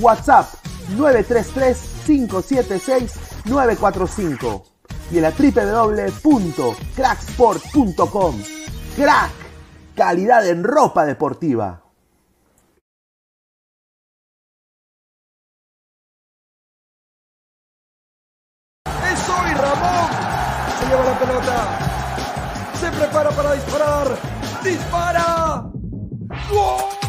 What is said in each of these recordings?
WhatsApp 933-576-945 y en la www.cracksport.com. Crack, calidad en ropa deportiva. Es Ramón. Se lleva la pelota. Se prepara para disparar. ¡Dispara!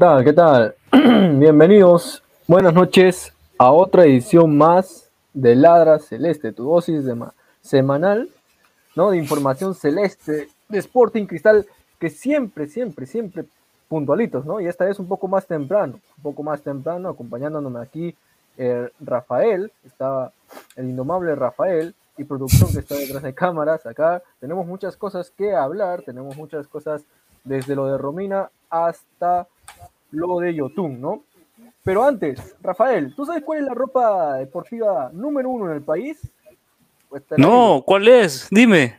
Tal? ¿Qué tal? Bienvenidos, buenas noches a otra edición más de Ladra Celeste, tu dosis de semanal, ¿no? De información celeste, de Sporting Cristal, que siempre, siempre, siempre puntualitos, ¿no? Y esta vez un poco más temprano, un poco más temprano, acompañándonos aquí eh, Rafael, está el indomable Rafael y producción que está detrás de cámaras. Acá tenemos muchas cosas que hablar, tenemos muchas cosas desde lo de Romina hasta lo de Yotun, ¿no? Pero antes, Rafael, ¿tú sabes cuál es la ropa deportiva número uno en el país? Pues no, ¿cuál es? Dime.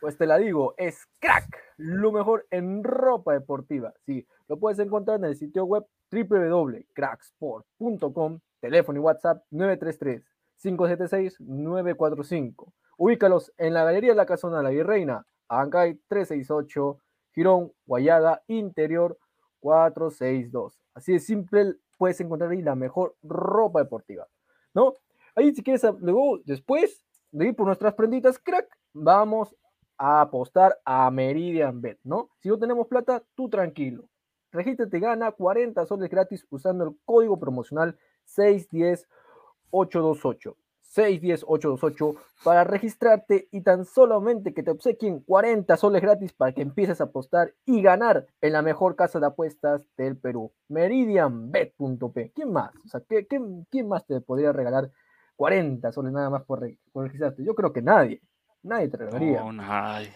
Pues te la digo, es crack, lo mejor en ropa deportiva. Sí, lo puedes encontrar en el sitio web www.cracksport.com, teléfono y WhatsApp 933-576-945. Ubícalos en la Galería de la Casona de la Virreina, Ancay 368, Girón, Guayaga, Interior 462. Así de simple, puedes encontrar ahí la mejor ropa deportiva, ¿no? Ahí si quieres, luego, después de ir por nuestras prenditas, crack, vamos a apostar a Meridian Bet, ¿no? Si no tenemos plata, tú tranquilo. Regístrate, gana 40 soles gratis usando el código promocional 610828. 610828 para registrarte y tan solamente que te obsequien 40 soles gratis para que empieces a apostar y ganar en la mejor casa de apuestas del Perú, meridianbet.p. ¿Quién más? O sea, quién más te podría regalar 40 soles nada más por, registrarte? Yo creo que nadie. Nadie te regalaría. No, nadie.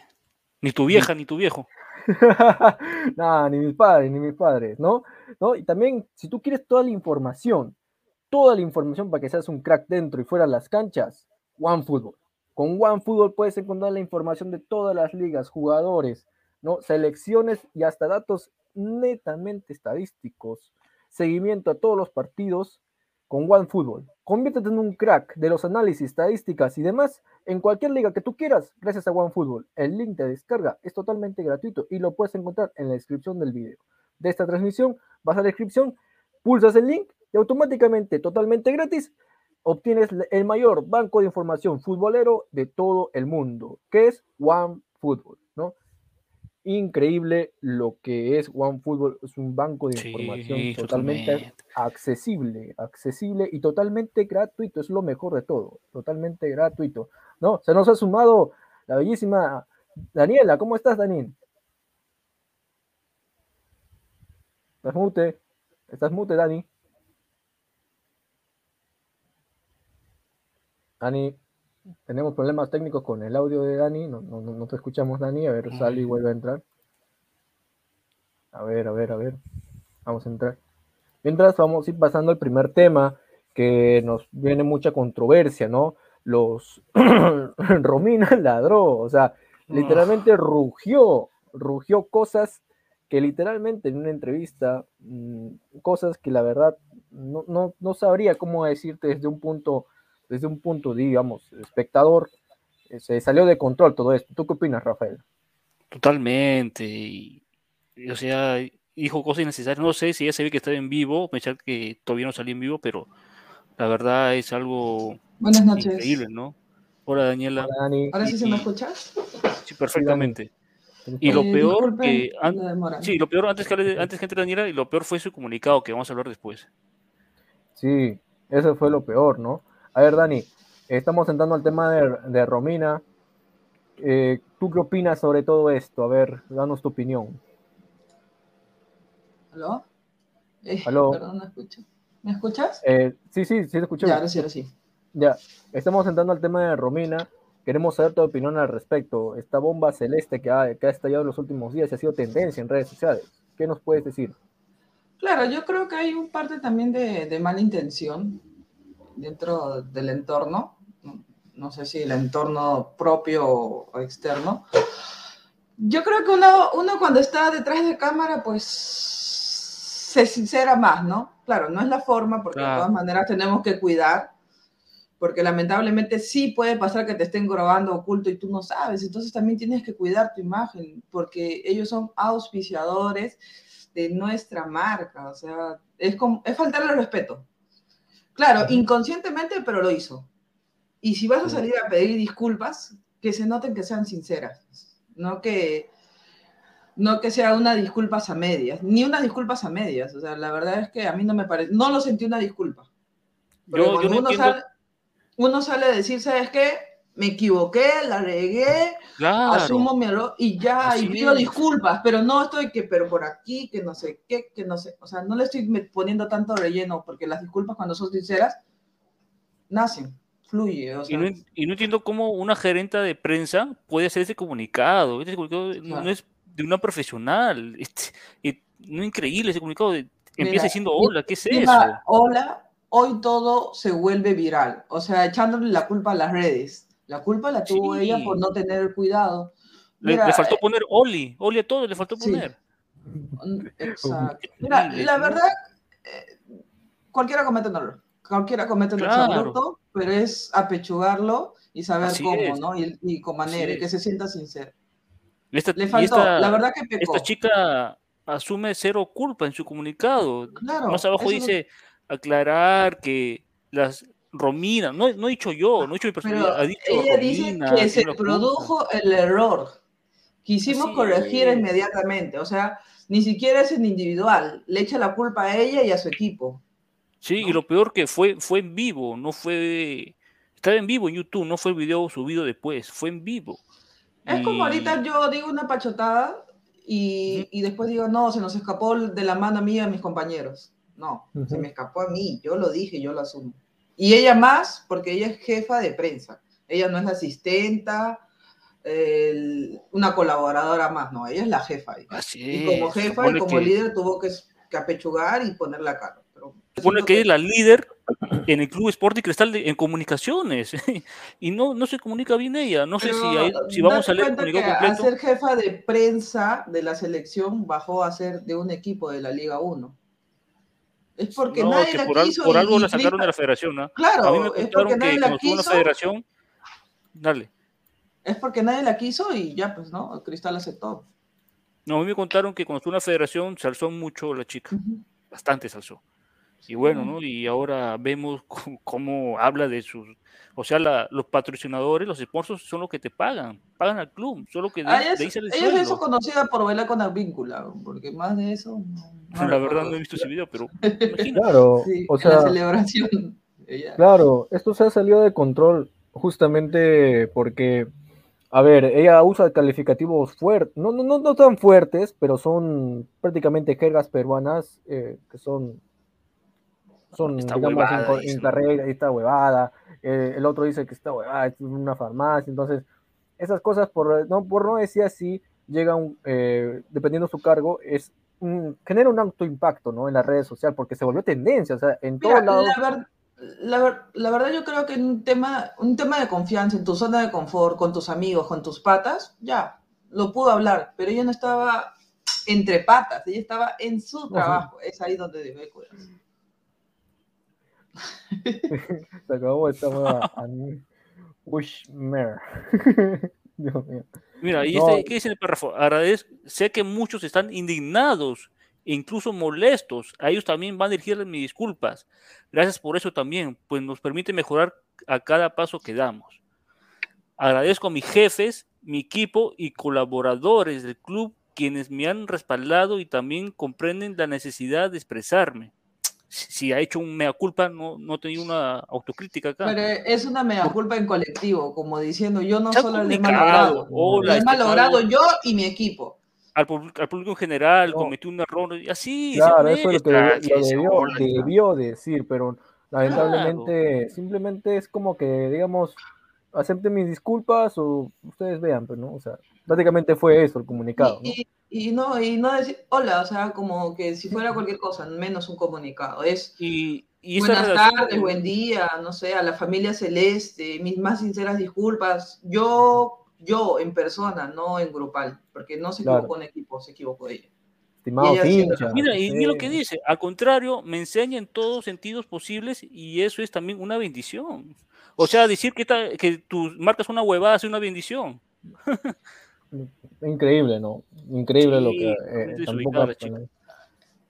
Ni tu vieja, ni tu viejo. Nada, ni mis padres, ni mis padres, ¿no? ¿no? Y también, si tú quieres toda la información toda la información para que seas un crack dentro y fuera de las canchas, OneFootball. Con OneFootball puedes encontrar la información de todas las ligas, jugadores, ¿no? selecciones y hasta datos netamente estadísticos. Seguimiento a todos los partidos con OneFootball. Conviértete en un crack de los análisis, estadísticas y demás en cualquier liga que tú quieras gracias a OneFootball. El link de descarga es totalmente gratuito y lo puedes encontrar en la descripción del video. De esta transmisión, vas a la descripción, pulsas el link y automáticamente, totalmente gratis, obtienes el mayor banco de información futbolero de todo el mundo, que es OneFootball, ¿no? Increíble lo que es OneFootball, es un banco de información totalmente, accesible, accesible y totalmente gratuito, es lo mejor de todo, totalmente gratuito, ¿no? Se nos ha sumado la bellísima Daniela, ¿cómo estás, Daniel? Estás mute, estás mute, Dani. Dani, tenemos problemas técnicos con el audio de Dani, no, no, te escuchamos Dani, a ver, sale y vuelve a entrar. A ver, a ver, a ver, vamos a entrar. Mientras vamos a ir pasando al primer tema, que nos viene mucha controversia, ¿no? Los Romina ladró, o sea, literalmente rugió, rugió cosas que literalmente en una entrevista, mm, cosas que la verdad no, no, no sabría cómo decirte desde un punto desde un punto, digamos, espectador, eh, se salió de control todo esto. ¿Tú qué opinas, Rafael? Totalmente. Y, o sea, dijo cosas innecesarias. No sé si ya se ve que estaba en vivo, pensar que todavía no salió en vivo, pero la verdad es algo Buenas noches. increíble, ¿no? Hola, Daniela. ¿Ahora sí se me escucha? Sí, perfectamente. y lo eh, peor que sí, lo peor antes que antes que entre Daniela y lo peor fue su comunicado que vamos a hablar después. Sí, eso fue lo peor, ¿no? A ver, Dani, estamos entrando al tema de, Romina. Eh, ¿Tú qué opinas sobre todo esto? A ver, danos tu opinión. ¿Aló? Eh, ¿Aló? Perdón, no escucho. ¿Me escuchas? Eh, sí, sí, sí, te escucho. Ya, ahora sí, ahora sí. Ya, estamos entrando al tema de Romina. Queremos saber tu opinión al respecto. Esta bomba celeste que ha, que ha estallado en los últimos días y ha sido tendencia en redes sociales. ¿Qué nos puedes decir? Claro, yo creo que hay un parte también de, de mala intención dentro del entorno, no sé si el entorno propio o externo. Yo creo que uno, uno cuando está detrás de cámara, pues se sincera más, ¿no? Claro, no es la forma, porque de todas maneras tenemos que cuidar, porque lamentablemente sí puede pasar que te estén grabando oculto y tú no sabes, entonces también tienes que cuidar tu imagen, porque ellos son auspiciadores de nuestra marca, o sea, es, como, es faltarle respeto, Claro, inconscientemente, pero lo hizo. Y si vas a salir a pedir disculpas, que se noten que sean sinceras, no que no que sea una disculpas a medias, ni unas disculpas a medias. O sea, la verdad es que a mí no me parece, no lo sentí una disculpa. Porque Yo- yo no uno, entiendo- sale, uno sale a decir, ¿sabes qué? Me equivoqué, la regué, Claro. asumo mi error y ya, Así y pido es. disculpas, pero no estoy que, pero por aquí, que no sé qué, que no sé, o sea, no le estoy poniendo tanto relleno, porque las disculpas cuando son sinceras, nacen, fluye, o Y sea, no, y no entiendo cómo una gerente de prensa puede hacer ese comunicado. Ese comunicado no- Claro. no es de una profesional. Y no increíble ese comunicado. de- empieza diciendo, hola, ¿qué es eso? Hola, hoy todo se vuelve viral, o sea, echándole la culpa a las redes. La culpa la tuvo Sí. ella por no tener cuidado. Le, Mira, le faltó eh, poner Oli. Oli a todo le faltó poner. Exacto. Mira, la verdad, eh, cualquiera comete un error. Cualquiera comete un Claro. pero es apechugarlo y saber Así cómo, es. ¿no? Y, y con manera, y que se sienta sincero. Esta, Le faltó, esta- la verdad que pecó. esta chica asume cero culpa en su comunicado. Claro, Más abajo no- dice aclarar que las Romina, no, no he dicho yo, no he dicho mi personalidad, ha dicho ella dice que se produjo el error. Quisimos corregir inmediatamente, o sea, ni siquiera es en individual, le echa la culpa a ella y a su equipo. Sí, y lo peor que fue, fue en vivo, no fue, estaba en vivo en YouTube, no fue el video subido después, fue en vivo. Es como ahorita yo digo una pachotada y, y después digo, no, se nos escapó de la mano a mí y a mis compañeros. No, se me escapó a mí, yo lo dije, yo lo asumo. Y ella más, porque ella es jefa de prensa. Ella no es la asistenta, el- una colaboradora más, no, ella es la jefa. ahí. Así Y como jefa y como que- líder tuvo que, que apechugar y poner la cara. Pero supone que es la líder en el Club Sporting Cristal de- en comunicaciones y no, no se comunica bien ella. No sé si, hay- si vamos a leer el cuenta comunicado que a completo. ser jefa de prensa de la selección bajó a ser de un equipo de la Liga 1. Es porque No, nadie que la por, al- quiso. por algo la sacaron de la federación. ¿no? Claro, a mí me contaron que la en la quiso. federación, dale. Es porque nadie la quiso y ya, pues, ¿no? El Cristal aceptó. No, a mí me contaron que cuando estuvo en la federación se alzó mucho la chica, bastante se alzó. Y bueno, ¿no? Y ahora vemos cómo, cómo habla de sus, o sea, la- los patrocinadores, los sponsors son los que te pagan, pagan al club, solo que de, Ah, de ella ahí es, el ella es eso conocida por bailar con Advíncula, porque más de eso. No, no La verdad no he visto ese video, pero. Claro, Sí, o en la sea, celebración. Ella- Claro, esto se ha salido de control justamente porque, a ver, ella usa calificativos fuertes, no, no, no, no tan fuertes, pero son prácticamente jergas peruanas eh, que son, son digamos, huevada, en, esta huevada, eh, el otro dice que esta huevada es una farmacia, entonces, esas cosas, por no, por no decir así, llegan, eh, dependiendo de su cargo, es un- genera un alto impacto, ¿no? En las redes sociales, porque se volvió tendencia, o sea, en Mira, todos lados. la, ver- la ver- la verdad yo creo que en un tema, un tema de confianza, en tu zona de confort, con tus amigos, con tus patas, ya, lo pudo hablar, pero ella no estaba entre patas, ella estaba en su trabajo, es ahí donde debe cuidarse. Se acabó esta nueva. Wishmare. Dios mío. Mira, y No. este, ¿qué dice en el párrafo? Agradez- sé que muchos están indignados e incluso molestos. A ellos también van a dirigirles mis disculpas. Gracias por eso también, pues nos permite mejorar a cada paso que damos. Agradezco a mis jefes, mi equipo y colaboradores del club quienes me han respaldado y también comprenden la necesidad de expresarme. Si ha hecho un mea culpa, no, no he tenido una autocrítica acá. Pero es una mega culpa en colectivo, como diciendo, yo no ha solo le he malogrado, lo he este malogrado yo y mi equipo. al, al público en general, No. cometió un error, y así. Claro, eso es lo que honestas, debió, debió, debió decir, pero lamentablemente simplemente es como que, digamos, acepten mis disculpas o ustedes vean, pero no, o sea, prácticamente fue eso el comunicado, ¿no? Y, y, y no, y no decir hola, o sea, como que si fuera cualquier cosa, menos un comunicado. Es Y, y buenas tardes, buen día, no sé, a la familia celeste, mis más sinceras disculpas. Yo, yo en persona, no en grupal, porque no se Claro. equivocó en equipo, se equivocó ella. Estimado hincha. Mira, y mira lo que dice, al contrario, me enseña en todos sentidos posibles y eso es también una bendición. O sea, decir que, esta- que tus marcas una huevada es una bendición. Increíble, ¿no? Increíble lo Sí, que eh, tampoco la chica.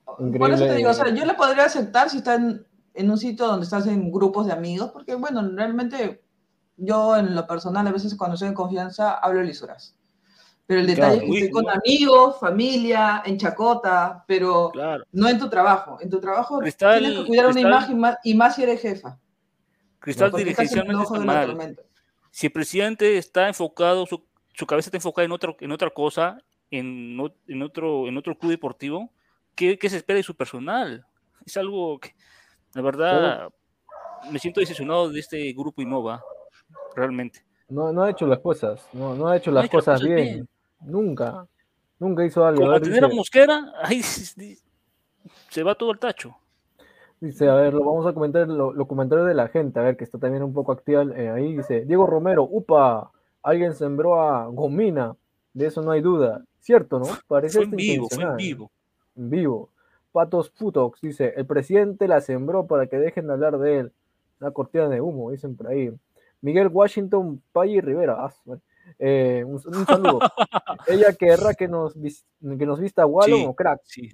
Por eso te digo, o sea, Increíble. yo le podría aceptar si está en, en un sitio donde estás en grupos de amigos, porque bueno, realmente yo en lo personal a veces cuando estoy en confianza hablo lisuras. Pero el detalle Claro, es que uy, estoy con amigos, familia, en chacota, pero Claro. no en tu trabajo. En tu trabajo Cristal- tienes que cuidar una imagen más, y más si eres jefa. Cristal dirigencialmente está mal. Si el presidente está enfocado, su, su cabeza está enfocada en otra, en otra cosa, en, en, otro, en otro club deportivo, ¿qué, qué se espera de su personal? Es algo que, la verdad, me siento decepcionado de este grupo Innova, realmente. No, no ha hecho las cosas, no, no ha hecho No las hecho las cosas cosas bien. bien. Nunca, nunca hizo algo. A Como tener a dice- Mosquera, ahí se va todo el tacho. Dice, a ver, lo vamos a comentar lo, lo comentarios de la gente, a ver, que está también un poco activa eh, ahí. Dice, Diego Romero, upa, alguien sembró a Gomina, de eso no hay duda. Cierto, ¿no? Parece Fue en vivo, fue en vivo. En vivo. Patos Futox dice, el presidente la sembró para que dejen de hablar de él. Una cortina de humo, dicen por ahí. Miguel Washington Payi Rivera, ah. Eh, un, un saludo. Ella querrá que nos, que nos vista Wallon Sí, o crack. Sí,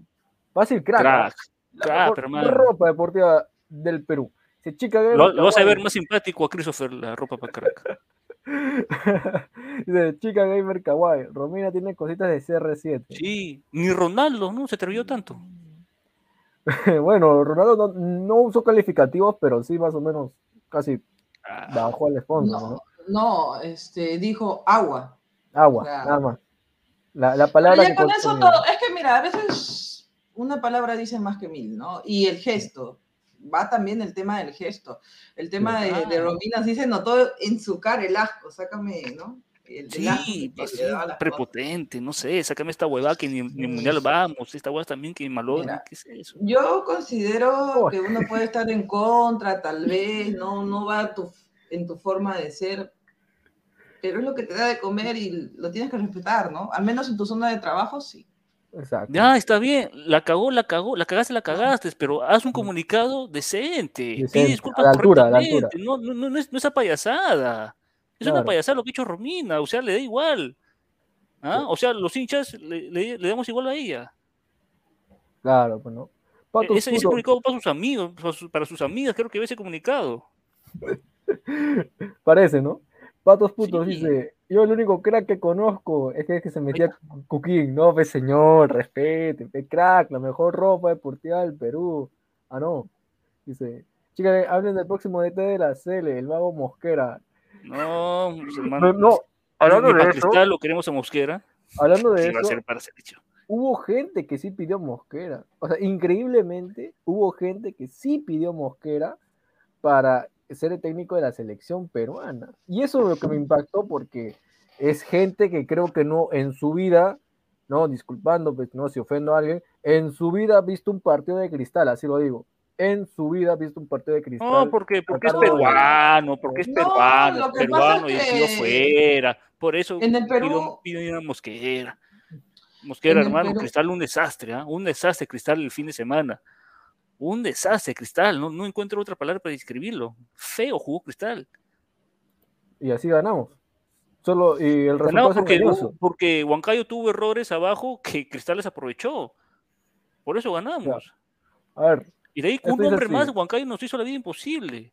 Fácil crack. crack, La mejor ropa deportiva del Perú. Si chica gamer, Lo, lo vas a ver más simpático a Christopher, la ropa para crack. Dice, chica gamer kawaii. Romina tiene cositas de CR7. Sí, ni Ronaldo, ¿no? Se atrevió tanto. bueno, Ronaldo no, no usó calificativos, pero sí más o menos casi Ah, bajó al fondo, No, ¿no? no, este, dijo agua. Agua, Claro. nada más. La, la Pero palabra ya que con eso todo, es que mira, a veces una palabra dice más que mil, ¿no? Y el gesto, va también el tema del gesto. El tema de, de. Romina sí se notó en su cara el asco, sácame, ¿no? El, el asco Sí, que así, le daba a las cosas. prepotente, no sé, sácame esta huevada que ni, ni mundial vamos, esta huevada también que Mira, ¿qué es eso? Yo considero que uno puede estar en contra, tal vez, no, no va tu, en tu forma de ser, pero es lo que te da de comer y lo tienes que respetar, ¿no? Al menos en tu zona de trabajo, sí. Exacto. Ya, está bien, la cagó, la cagó, la cagaste, la cagaste, pero haz un comunicado decente, Decente, pide a disculpas la altura, a la altura. correctamente, no, no, no, no es, no es payasada, es una payasada lo que ha hecho Romina, o sea, le da igual, ¿ah? Sí. O sea, los hinchas le, le- le damos igual a ella. Claro, pues no. Patos Ese, ese comunicado para sus amigos, para sus, para sus amigas, creo que ve ese comunicado. Parece, ¿no? Patos Putos Sí. dice, yo el único crack que conozco es que, es que se metía Cuquín, no, pues señor, respete, pe crack, la mejor ropa deportiva del Perú. Ah, no. Dice, chicas, hablen del próximo DT de la Cele, el vago Mosquera. No, pues, hermano. No, no, hablando ni de eso, lo queremos a Mosquera. hablando de Sí, va a eso, ser para selección. hubo gente que sí pidió Mosquera. O sea, increíblemente, hubo gente que sí pidió Mosquera para ser el técnico de la selección peruana. Y eso es lo que me impactó porque es gente que creo que no en su vida, no, disculpando, pues no, si ofendo a alguien, en su vida ha visto un partido de cristal, así lo digo. En su vida ha visto un partido de cristal. No, porque, porque es peruano, porque es No, peruano, lo que peruano y es que fuera. Por eso en el pido- Perú- pido ir a Mosquera. Mosquera, hermano, Perú- Cristal un desastre, ¿ah? un desastre Cristal el fin de semana. Un desastre Cristal, no, no encuentro otra palabra para describirlo. Feo jugó Cristal. Y así ganamos. Solo, y el resultado Ganamos es porque, hubo- porque Huancayo tuvo errores abajo que Cristal les aprovechó. Por eso ganamos. A ver, Y de ahí Esto un es hombre así. más, Huancayo nos hizo la vida imposible.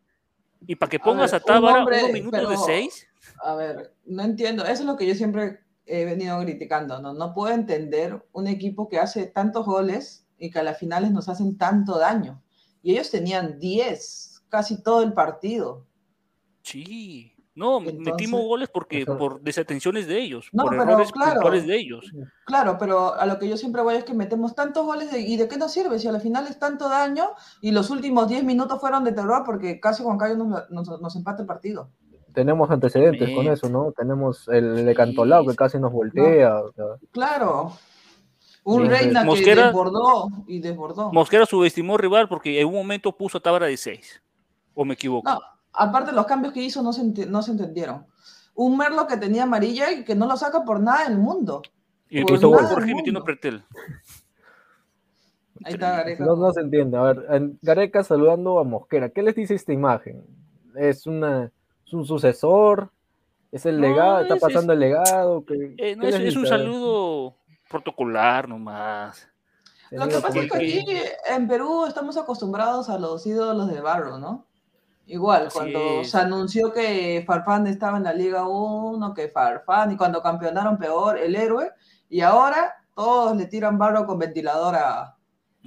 Y para que A pongas ver, a un Tábara hombre, unos minutos de seis, A ver, no entiendo, eso es lo que yo siempre he venido criticando, ¿no? No puedo entender un equipo que hace tantos goles y que a las finales nos hacen tanto daño. Y ellos tenían 10, casi todo el partido. Sí, no, Entonces, metimos goles porque eso- por desatenciones de ellos, No, por pero errores claro. puntuales de ellos. Claro, pero a lo que yo siempre voy es que metemos tantos goles de- y de qué nos sirve si a la final es tanto daño y los últimos 10 minutos fueron de terror porque casi Juan Carlos nos, nos, nos empata el partido. tenemos antecedentes con eso, ¿no? Tenemos el de Cantolao que casi nos voltea. Claro. Un Sí, Reina que Mosquera- desbordó y desbordó. Mosquera subestimó al rival porque en un momento puso a Tábara de seis. ¿O me equivoco? No, aparte los cambios que hizo no se, no se entendieron. Un Merlo que tenía amarilla y que no lo saca por nada del mundo. y por puso nada Jorge metiendo. Pretel. Ahí está Gareca. No, no se entiende. A ver, en- Gareca saludando a Mosquera. ¿Qué les dice esta imagen? ¿Es, una, es un sucesor? ¿Es el No, legado? ¿Está es- pasando el legado? ¿Qué, Eh, no, qué es, un saludo protocolar nomás. Lo que pasa es que aquí en Perú estamos acostumbrados a los ídolos de barro, ¿no? Igual, Así cuando es. se anunció que Farfán estaba en la Liga 1, que Farfán, y cuando campeonaron peor, el héroe, y ahora todos le tiran barro con ventilador a,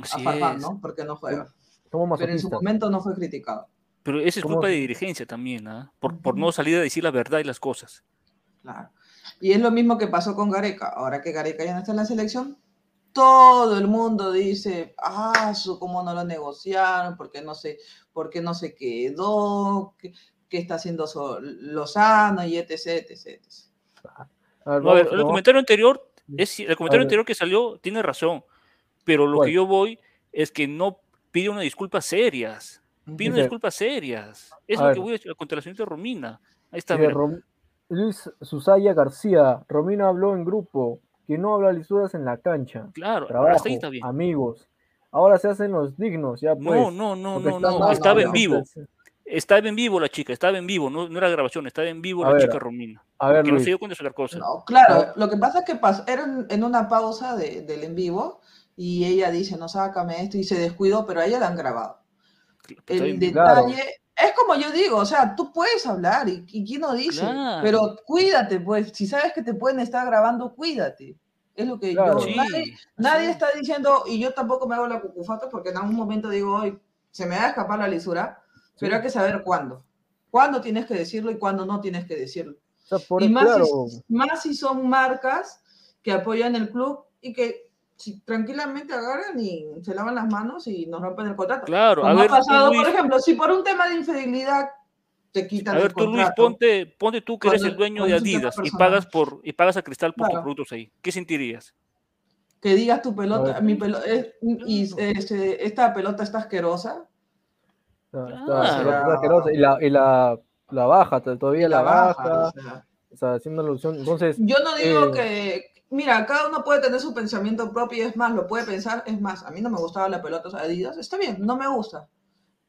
Farfán, es. ¿no? Porque no juega. Pero en su momento no fue criticado. Pero esa es ¿Cómo culpa de dirigencia también, ¿ah? por, por no salir a decir la verdad y las cosas. Claro. Y es lo mismo que pasó con Gareca. Ahora que Gareca ya no está en la selección, todo el mundo dice, ah, su, cómo no lo negociaron, por qué no se, por qué no se quedó, qué, qué está haciendo So- Lozano y etc, etc, etc. A No, a el comentario anterior, es, el comentario anterior que salió tiene razón, pero lo que yo voy es que no pide una disculpa serias. Pide una disculpas serias. Es A lo ver. que voy a decir contra la señorita Romina. Ahí está. Rom- Luis Susaya García, Romina habló en grupo, que no habla lisuras en la cancha. Claro, Trabajo, hasta ahí está bien. amigos. Ahora se hacen los dignos, ya pues. No, no, no, no, no. mal, Estaba en ¿no? vivo. Estaba en vivo la chica, estaba en vivo, no, no era grabación, estaba en vivo A la ver, chica Romina. A ver, Que no Luis, se dio cuenta de otra cosa. No, claro, lo que pasa es que pas- era en, una pausa de- del en vivo y ella dice, no, sácame esto y se descuidó, pero a ella la han grabado. El Claro. Es como yo digo, o sea, tú puedes hablar y, y quién no dice, Claro. pero cuídate, pues, si sabes que te pueden estar grabando, cuídate. Es lo que Claro. yo, Sí, nadie, nadie sí. está diciendo, y yo tampoco me hago la cucufata porque en algún momento digo, hoy se me va a escapar la lisura, pero hay que saber cuándo. Cuándo tienes que decirlo y cuándo no tienes que decirlo. o sea, por y el más, claro, si, más si son marcas que apoyan el club y que si tranquilamente agarran y se lavan las manos y nos rompen el contrato. Claro, a Como ver, ha pasado, tú, por ejemplo, si por un tema de infidelidad te quitan a ver el tú Luis, contrato. ponte, ponte tú que eres el dueño de Adidas y pagas por y pagas a Cristal por tus productos ahí. ¿Qué sentirías? que digas tu A pelota, ver. mi pelota, y este, esta pelota está asquerosa, está- está- Claro. está asqueroso, y la, y la, la baja, todavía la, la baja. baja, o sea. o sea, haciendo alusión. Entonces, Yo no digo Eh, que, mira, cada uno puede tener su pensamiento propio, es más, lo puede pensar, es más, a mí no me gustaba la pelota Adidas, está bien, no me gusta,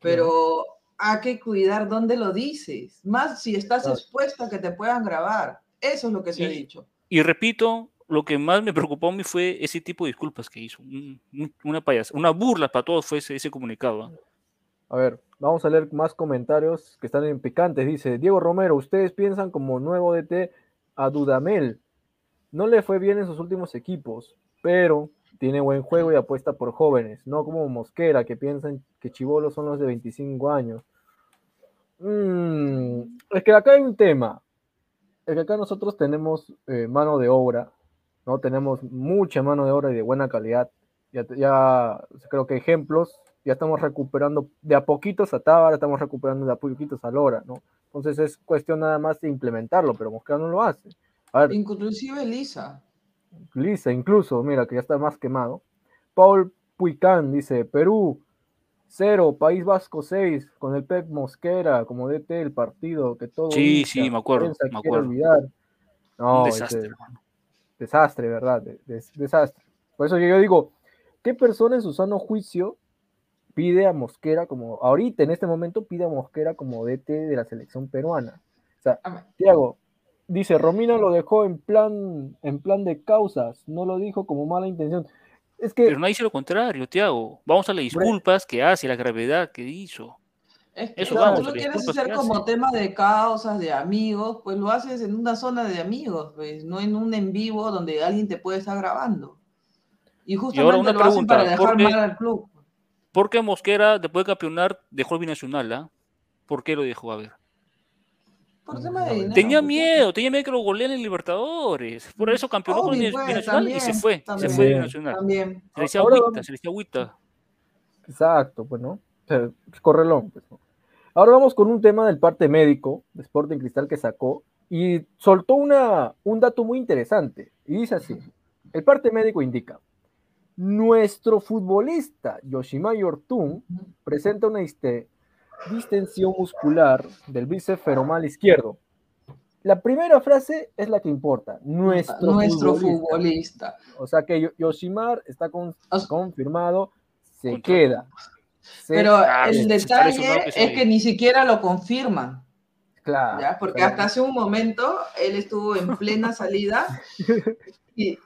pero hay que cuidar dónde lo dices, más si estás Claro. expuesta a que te puedan grabar, eso es lo que se ha dicho. Y repito, lo que más me preocupó a mí fue ese tipo de disculpas que hizo. Un- un- una payas, una burla para todos fue ese, ese comunicado. ¿ah? a ver, vamos a leer más comentarios que están en picantes. Dice Diego Romero, ustedes piensan como nuevo DT a Dudamel. No le fue bien en sus últimos equipos, pero tiene buen juego y apuesta por jóvenes, no como Mosquera, que piensan que Chivolos son los de 25 años. Mm, es que acá hay un tema. Es que acá nosotros tenemos eh, mano de obra, ¿no? Tenemos mucha mano de obra y de buena calidad. Ya, ya creo que ejemplos, ya estamos recuperando de a poquitos a Tábara, estamos recuperando de a poquitos a Lora, ¿no? Entonces es cuestión nada más de implementarlo, pero Mosquera no lo hace. A ver, Inclusive Lisa, Lisa, incluso, mira, que ya está más quemado. Paul Puicán dice, Perú, cero, País Vasco 6, con el Pep Mosquera como DT el partido, que todo Sí, sí, me acuerdo, me acuerdo. olvidar. No, un ese- desastre, desastre, ¿verdad? De- des- desastre. Por eso que yo digo, ¿qué persona en su sano juicio pide a Mosquera como, ahorita en este momento pide a Mosquera como DT de la selección peruana? O sea. Tiago, dice, Romina lo dejó en plan, en plan de causas, no lo dijo como mala intención. Es que, Pero no dice lo contrario, Tiago. Vamos a las disculpas que hace, la gravedad que hizo. es que Eso vamos, tú lo quieres hacer que como hace. tema de causas, de amigos, pues lo haces en una zona de amigos, pues, no en un en vivo donde alguien te puede estar grabando. Y justamente una lo hacen pregunta, para dejar ¿por qué- mal al club. ¿Por qué Mosquera, después de campeonar, dejó el binacional? ¿ah? ¿Por qué lo dejó? A ver. Por tema de dinero. Tenía pues, miedo, tenía miedo que lo goleen en Libertadores. Por eso campeonó con el pues, binacional y se fue. también, se fue del También. binacional. También. Se le decía agüita, se le decía agüita. exacto, pues, ¿no? O sea, es correlón. pues, ¿no? Ahora vamos con un tema del parte médico de Sporting Cristal que sacó y soltó una, un dato muy interesante. Y dice así, el parte médico indica, nuestro futbolista Yoshimai Ortun presenta una diste- distensión muscular del bíceps femoral izquierdo. La primera frase es la que importa, nuestro, Nuestro futbolista. futbolista. O sea que Yo- Yoshimar está con- O sea- confirmado, se Contrato. queda. Se- Pero el detalle es que ni siquiera lo confirman, claro, ¿ya? Porque claro. hasta hace un momento él estuvo en plena salida y,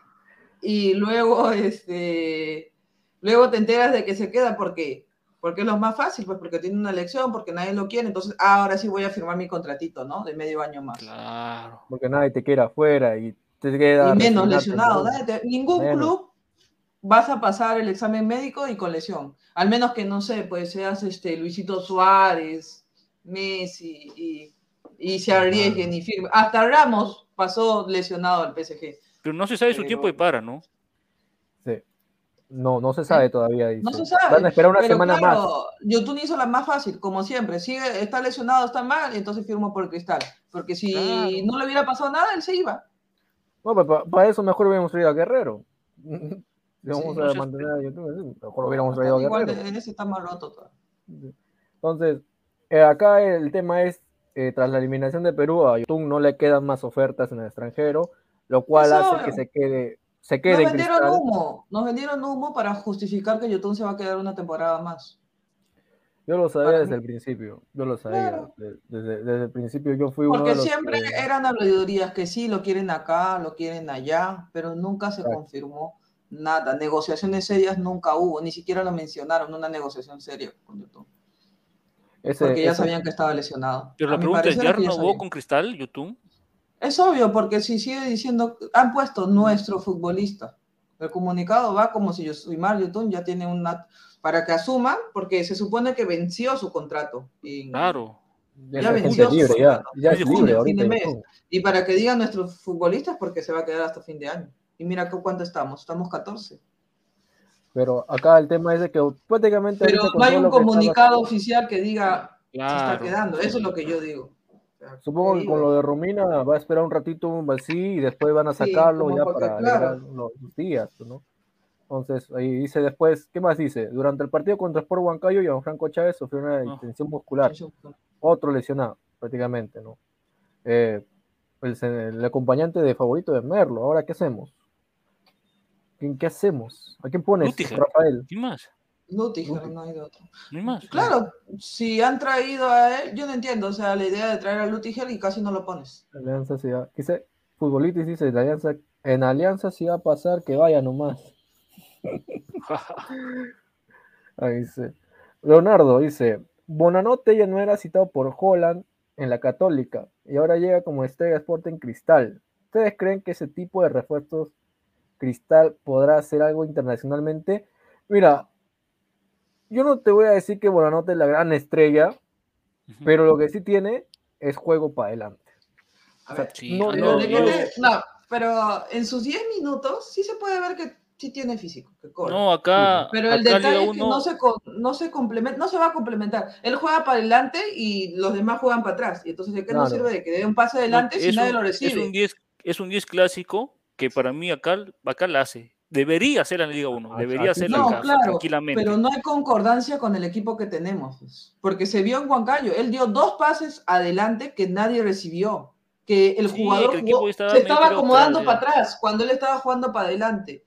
y luego, este, luego te enteras de que se queda porque Porque es lo más fácil, pues porque tiene una elección, porque nadie lo quiere, entonces ah, ahora sí voy a firmar mi contratito, ¿no? De medio año más. Claro. Porque nadie te quiere afuera y te queda. Y menos lesionado. ¿no? nadie te- ningún Menos. club vas a pasar el examen médico y con lesión. Al menos que, no sé, pues seas este Luisito Suárez, Messi y, y se arriesguen y firmen. Hasta Ramos pasó lesionado al PSG. Pero no se sabe su Pero- tiempo de para, ¿no? Sí. No, no se sabe todavía. No dice. se sabe. Van a esperar una Pero semana más. claro, Yotun hizo la más fácil, como siempre. Sigue, está lesionado, está mal, entonces firmó por Cristal. Porque si Claro. no le hubiera pasado nada, él se iba. No, para, eso mejor hubiéramos traído a Guerrero. Si vamos a no mantener a YouTube, mejor hubiéramos traído a Igual Guerrero. en ese está más roto. Entonces, eh, acá el tema es, eh, tras la eliminación de Perú, a Yotun no le quedan más ofertas en el extranjero, lo cual hace que se quede, se Nos quede en vendieron Cristal. humo, nos vendieron humo para justificar que Yotun se va a quedar una temporada más. Yo lo sabía Para desde mí. el principio, yo lo sabía. Claro. de- Desde, desde el principio yo fui uno Porque de los siempre que- eran habladurías que sí, lo quieren acá, lo quieren allá, pero nunca se confirmó nada. Negociaciones serias nunca hubo, ni siquiera lo mencionaron, una negociación seria con Yotun. ese- Porque ya ese- sabían que estaba lesionado. Pero A la pregunta es, ¿ya renovó con Cristal, YouTube? Es obvio, porque si sigue diciendo, han puesto nuestro futbolista. El comunicado va como si Yosimar Yotun ya tiene una. para que asuman, porque se supone que venció su contrato. Y, Claro. ya venció su ya, es libre fin de mes. Y para que digan nuestros futbolistas, porque se va a quedar hasta fin de año. Y mira cu- cuánto estamos, estamos 14. Pero acá el tema es de que prácticamente. Pero no hay un comunicado oficial que diga se está Claro. quedando. Eso es lo que yo digo. Sea, Supongo que con lo de Romina va a esperar un ratito así y después van a sacarlo ya para claro. alegrar los, días, ¿no? Entonces, ahí dice después, ¿qué más dice? Durante el partido contra Sport Huancayo, Gianfranco Chávez sufrió una distensión muscular, otro lesionado, prácticamente, ¿no? Eh, el, el acompañante de favorito de Merlo, ¿ahora qué hacemos? ¿Quién- ¿Qué hacemos? ¿A quién pones, Lutiger. Rafael? ¿Qué más? Lutiger, no hay de otro. No hay más. Claro, si han traído a él, yo no entiendo, o sea, la idea de traer a Lutiger y casi no lo pones. Alianza Ciudad. Dice, Futbolitis dice, la alianza, en Alianza sí va a pasar que vaya nomás. Ahí dice. Leonardo dice, Bonanote ya no era citado por Holland en la Católica y ahora llega como estrella Sporting Cristal. ¿Ustedes creen que ese tipo de refuerzos Cristal podrá hacer algo internacionalmente? Mira, yo no te voy a decir que Bonanote es la gran estrella, pero lo que sí tiene es juego para adelante. A O sea, ver, Sí, no- pero, no- pero en sus 10 minutos sí se puede ver que sí tiene físico, que corre. No, acá. Pero el acá detalle es que Uno- no se, no se complementa, no se va a complementar. Él juega para adelante y los demás juegan para atrás. Y entonces, ¿de qué nos sirve de que dé un pase adelante si es nadie un- lo Es recibe? un 10 es un 10 clásico que para mí acá, acá la hace. Debería ser en la Liga 1. Ah, Debería ser la No, claro, tranquilamente. pero no hay concordancia con el equipo que tenemos. pues, Porque se vio en Huancayo. Él dio dos pases adelante que nadie recibió. Que el Sí, jugador que el jugó- equipo estaba se estaba acomodando atrás, para atrás cuando él estaba jugando para adelante.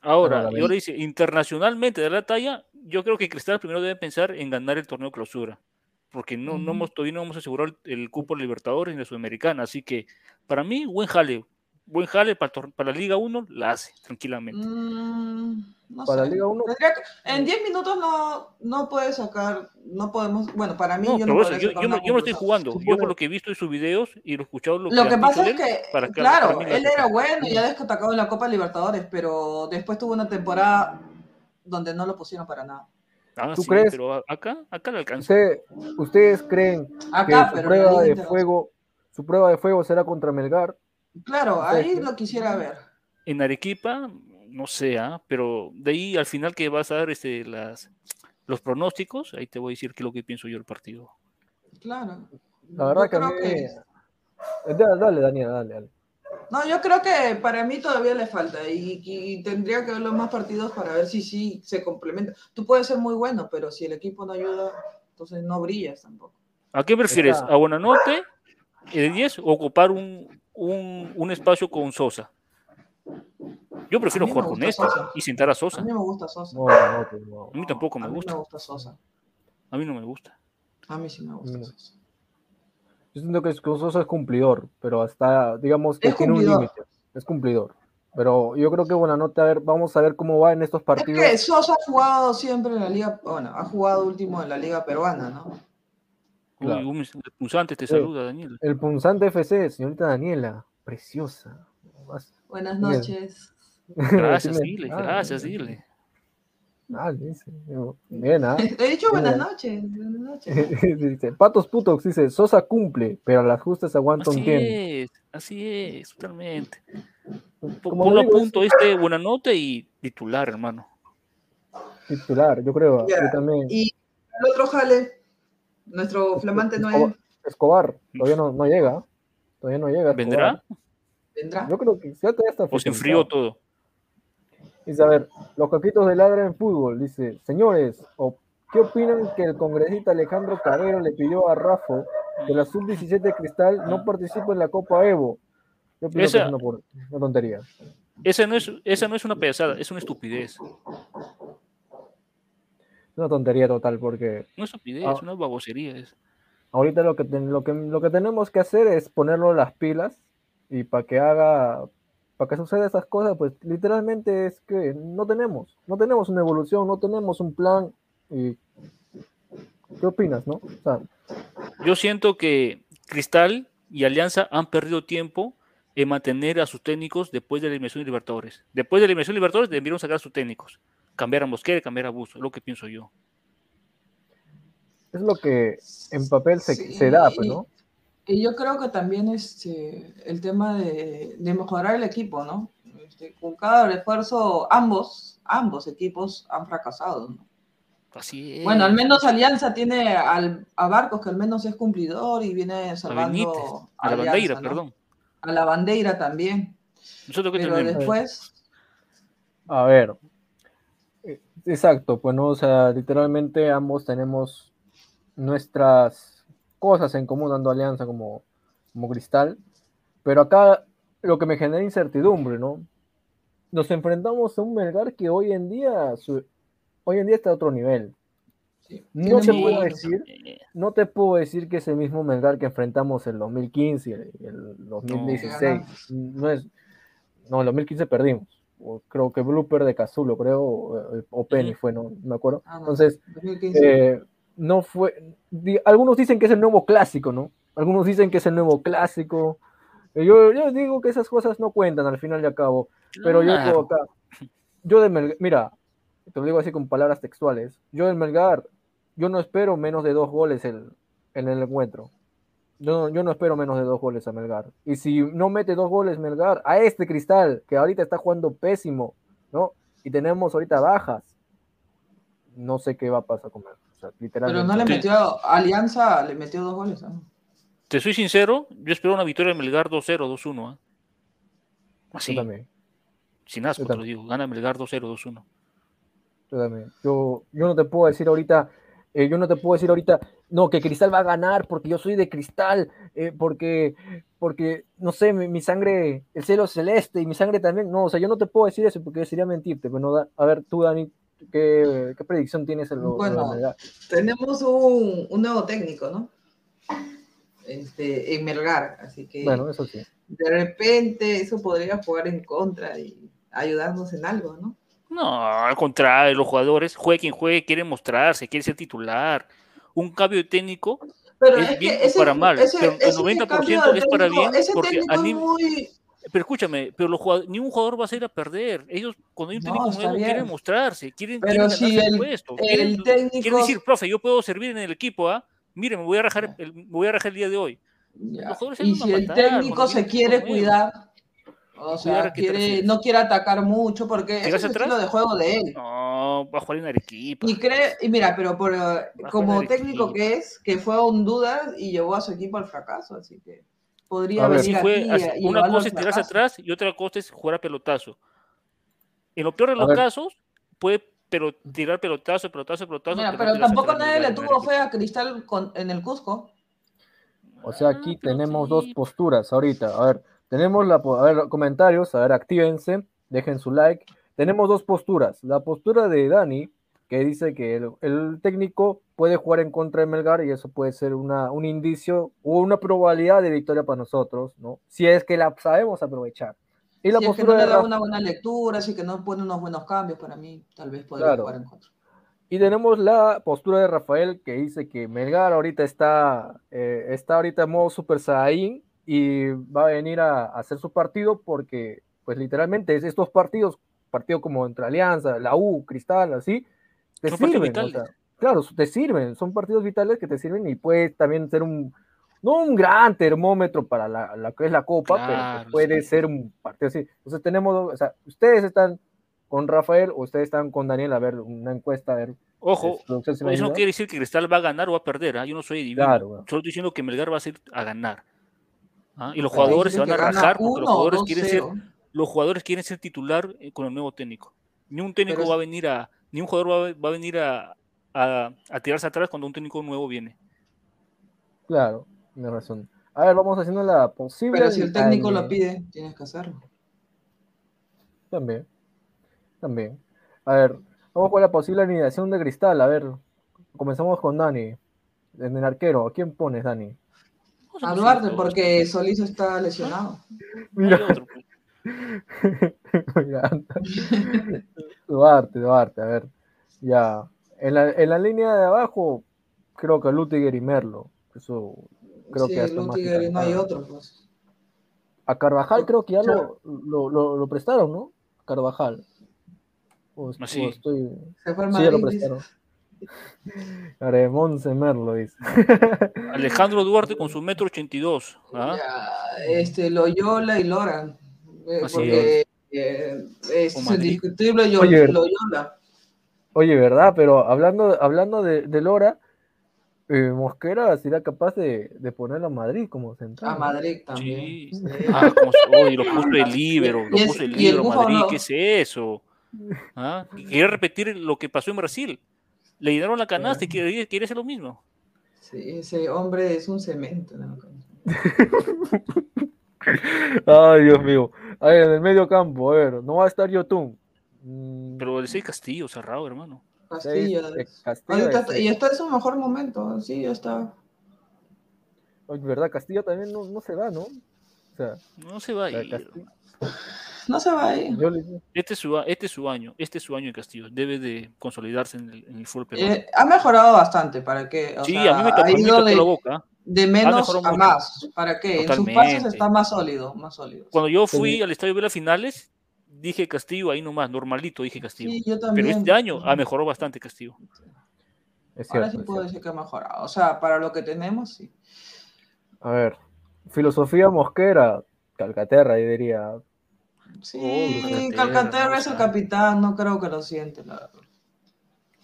Ahora, Pero la y ahora dice, internacionalmente de la talla, yo creo que Cristal primero debe pensar en ganar el torneo clausura. Porque no, no hemos, todavía no hemos asegurado el, el cupo Libertadores ni de Sudamericana. Así que, para mí, buen jale. Buen jale para, la Liga 1, la hace tranquilamente. Mm, no Para sé. Liga uno- Tendría que- en 10 minutos no, no puedes sacar, no podemos, bueno, para mí No, yo no eso, yo, yo, me, yo me estoy jugando. Yo por lo que he visto en sus videos y lo he escuchado lo, Lo que pasa es que, para- claro, para él era bueno y ya destacado en la Copa Libertadores, pero después tuvo una temporada donde no lo pusieron para nada. Ah, ¿Tú sí, crees? pero acá, acá le alcanza. ¿Usted- ¿Ustedes creen que su prueba de fuego, su prueba de fuego será contra Melgar? Claro, ahí lo quisiera ver. En Arequipa, no sé, ah, pero de ahí al final que vas a dar este, las, los pronósticos, ahí te voy a decir qué es lo que pienso yo del partido. Claro. La verdad Yo que a creo mí... que- Dale, dale, Daniel, dale, dale. No, yo creo que para mí todavía le falta y, y tendría que ver los más partidos para ver si sí se complementa. Tú puedes ser muy bueno, pero si el equipo no ayuda, entonces no brillas tampoco. ¿A qué prefieres? ¿A Buenanote, de 10 o ocupar un, un, un espacio con Sosa? Yo prefiero A jugar con este Sosa. y sentar a A Sosa. mí me gusta Sosa. No, no, no, no. A mí tampoco a me mí gusta. me gusta Sosa. A mí no me gusta. A mí sí me gusta. Sosa. Yo siento que Sosa es cumplidor, pero hasta, digamos que Es tiene un límite. Es cumplidor. Pero yo creo que buena nota, a ver, vamos a ver cómo va en estos Es partidos. que Sosa ha jugado siempre en la liga, bueno, ha jugado último en la liga peruana, ¿no? Claro. Uy, un pulsante te saluda, Daniel. El punzante FC, señorita Daniela, preciosa. Vas- Buenas noches. Gracias, dile, Ah, gracias, dile. Ah, dice. Bien, ¿ah? He dicho buenas noches. Buenas noches. dice, Patos Putox dice, Sosa cumple, pero a las justas aguanta un Así tiempo. es, así es, totalmente. Ponlo a es punto este buena nota y titular, hermano. titular, yo creo. Yo también. Y el otro jale, nuestro flamante no Escobar, Escobar, todavía no, no llega. Todavía no llega. Escobar. ¿Vendrá? vendrá. Yo creo que ya todavía está ¿O se enfrió oficializado. todo? Dice, a ver, los caquitos de ladra en fútbol. Dice, señores, o- ¿qué opinan que el congresista Alejandro Cabero le pidió a Rafa que la sub-17 de Cristal no participe en la Copa Evo? Yo opino Esa- que es una, una tontería. Esa no, es, esa no es una payasada, es una estupidez. Es una tontería total porque Una estupidez, Ah. una babosería. Es. ahorita lo que, lo, que, lo que tenemos que hacer es ponerlo las pilas y para que haga, para que suceda esas cosas, pues literalmente es que no tenemos, no tenemos una evolución, no tenemos un plan. Y, ¿Qué opinas, no? O sea, Yo siento que Cristal y Alianza han perdido tiempo en mantener a sus técnicos después de la eliminación de Libertadores. Después de la eliminación de Libertadores debieron sacar a sus técnicos. Cambiar a Mosquera, cambiar a Busto, es lo que pienso yo. es lo que en papel se, Sí, se da, pues, y- ¿no? Y yo creo que también este, el tema de, de mejorar el equipo, ¿no? Este, con cada refuerzo, ambos, ambos equipos han fracasado, ¿no? Así es. Bueno, al menos Alianza tiene al, a Barcos, que al menos es cumplidor y viene a salvando Benítez, a la Alianza, bandeira, ¿no? perdón. A la bandeira también. Nosotros que Pero tenemos. después, A ver, exacto, pues no, o sea, literalmente ambos tenemos nuestras cosas en común dando alianza como, como cristal, pero acá lo que me genera incertidumbre, ¿no? Nos enfrentamos a un Melgar que hoy en día, su- hoy en día está a otro nivel. sí, No puede buenos- decir, no te puedo decir que es el mismo Melgar que enfrentamos el 2015 y el, el 2016. No, es, no, el 2015 perdimos. O creo que blooper de Cazulo, creo, o, o Penny Ujú. fue, no, me acuerdo. Ah, Entonces, 2015. eh, no fue. di- algunos dicen que es el nuevo clásico, ¿no? Algunos dicen que es el nuevo clásico. Eh, Yo, yo digo que esas cosas no cuentan al final y al cabo. Pero yo digo acá, yo de Melgar, mira, te lo digo así con palabras textuales. Yo del Melgar, yo no espero menos de dos goles el- en el encuentro. Yo, no- yo no espero menos de dos goles a Melgar. Y si no mete dos goles Melgar, a este cristal, que ahorita está jugando pésimo, ¿no? Y tenemos ahorita bajas, no sé qué va a pasar con él. O sea, Pero no le Sí. metió, Alianza le metió dos goles. ¿no? Te soy sincero, yo espero una victoria de Melgar 2-0, 2-1. ¿ah? Yo Así, también, sin asco te lo digo. Gana Melgar 2-0, 2-1. yo también. Yo, yo no te puedo decir ahorita, eh, yo no te puedo decir ahorita, no, que Cristal va a ganar porque yo soy de Cristal, eh, porque, porque, no sé, mi, mi sangre, el cielo es celeste y mi sangre también. No, o sea, yo no te puedo decir eso porque sería mentirte. Bueno, da- a ver, tú, Dani, ¿qué, qué predicción tienes en lo, en Bueno, Melgar? Tenemos un, un nuevo técnico, ¿no? Este, en Melgar, así que Bueno, eso sí. de repente eso podría jugar en contra y ayudarnos en algo, ¿no? No, al contrario, los jugadores, juegue quien juegue, quieren mostrarse, quiere ser titular. Un cambio de técnico, Pero Es es, bien que ese, para mal, ese- pero el ese 90% cambio de es para técnico- bien, porque técnico muy... pero escúchame, pero los jugadores, ni un jugador va a salir a perder. Ellos, cuando hay un No, técnico está nuevo, quieren bien. mostrarse, quieren, Pero quieren si el el- puesto. el quieren, técnico- quieren decir, profe, yo puedo servir en el equipo, ¿ah? Mire, me voy a rajar el, me voy a rajar el día de hoy. Y si el matar técninico cuando se quiere técnico cuidar, o sea, ¿Cuidar a qué te quiere, no quiere atacar mucho, porque ese es ¿Tirarse el atrás? estilo de juego de él. No, va a jugar en Arequipa. Y cree, y mira, pero por, eh, como técnico que es, que fue a Honduras y llevó a su equipo al fracaso, así que podría ver. venir Sí fue aquí así, y una cosa es tirarse atrás y otra cosa es jugar a pelotazo. En lo peor de los casos, puede pero, tirar pelotazo, pelotazo, pelotazo. Mira, pero tirarse tampoco nadie le tuvo fe a Cristal con- en el Cusco. O sea, Ah, aquí pero tenemos sí. dos posturas ahorita. A ver, tenemos la, a ver, comentarios, a ver, actívense, dejen su like. Tenemos dos posturas. La postura de Dani, que dice que el, el técnico puede jugar en contra de Melgar y eso puede ser una, un indicio o una probabilidad de victoria para nosotros, ¿no? Si es que la sabemos aprovechar. Y la si es que no postura le da Rafa- una buena lectura, si que no pone unos buenos cambios para mí, tal vez podría Claro. jugar en contra. Y tenemos la postura de Rafael que dice que Melgar ahorita está, eh, está ahorita en modo Super Saiyan y va a venir a, a hacer su partido porque, pues literalmente, es estos partidos, partidos como entre Alianza, la U, Cristal, así, te Son sirven. o vitales. sea, claro, te sirven, son partidos vitales que te sirven y puede también ser un, no un gran termómetro para la, la que es la Copa, pero Claro, pues puede sí. ser un partido así. Entonces tenemos, o sea, ustedes están con Rafael o ustedes están con Daniel a ver una encuesta, a ver Ojo, es- producción, si me eso no quiere decir que Cristal va a ganar o va a perder. ¿ah? Yo no soy divino. Claro, bueno. Solo estoy diciendo que Melgar va a ser a ganar. ¿Ah? Y los Pero jugadores se van a rajar porque los 1 o jugadores quieren ser 2-0. los jugadores quieren ser titular eh, con el nuevo técnico. Ni un técnico Pero va a venir a, ni un jugador va a, va a venir a, a- a tirarse atrás cuando un técnico nuevo viene. Claro, tienes razón. A ver, vamos haciendo la posible. Pero si el técnico lo pide, tienes que hacerlo. También. También. A ver, vamos con la posible alineación de cristal. A ver, comenzamos con Dani. En el arquero, ¿a quién pones, Dani? A Duarte, todos. porque Solís está lesionado. No hay otro. Mira, Duarte, Duarte, a ver. Ya. En la, en la línea de abajo, creo que Lutiger y Merlo. Eso creo sí, que más Lutiger y no hay otro, pues. A Carvajal creo que ya lo, lo, lo- lo prestaron, ¿no? Carvajal. O, Ah, sí. o estoy... Se fue Sí, ya lo prestaron. Aremón Merlo dice. Alejandro Duarte con su metro 82. ¿ah? Ya, este, Loyola y Loran. eh, Así porque eh, es Madrid. indiscutible Yo- Oye. Loyola. Oye, ¿verdad? Pero hablando, hablando de, de Lora, eh, Mosquera será capaz de, de ponerlo a Madrid como central. A. Madrid también. Sí. Sí. Ah, como se- oye, lo puso el libero, lo puso el libero Madrid, ¿qué es eso? ¿Ah? Quiere repetir lo que pasó en Brasil. Le llenaron la canasta y quiere, quiere hacer lo mismo. Sí, ese hombre es un cemento. ¿no? Ay, Dios mío. A ver, en el medio campo, a ver, no va a estar Yotun. Mm, Pero 6 Castillo cerrado, hermano. Castillo. Castillo está- y está en su mejor momento. Sí, ya está. Oye, ¿verdad? Castillo también no, no se va, ¿no? O sea, No se va a la ir. Castillo- No se va a ir. yo le- Este es, su, a- este es su año, este es su año en Castillo. Debe de consolidarse en el, en el fútbol peruano. Eh, ha mejorado bastante. ¿Para qué? O sí, sea, a mí me, to- ha me ido tocó de, la boca. de menos a mucho. más. ¿Para qué? En sus pases Totalmente. está más sólido. Más sólido. Cuando yo Sí. fui al estadio de las finales, dije Castillo ahí nomás, normalito dije Castillo. Sí, yo Pero también. este año ha mejorado bastante Castillo. Es Ahora sí es puedo cierto. decir que ha mejorado. O sea, para lo que tenemos, sí. A ver, filosofía Mosquera, Calcaterra, yo diría. Sí, Calcaterra, Calcaterra es el capitán, no creo que lo siente, la verdad.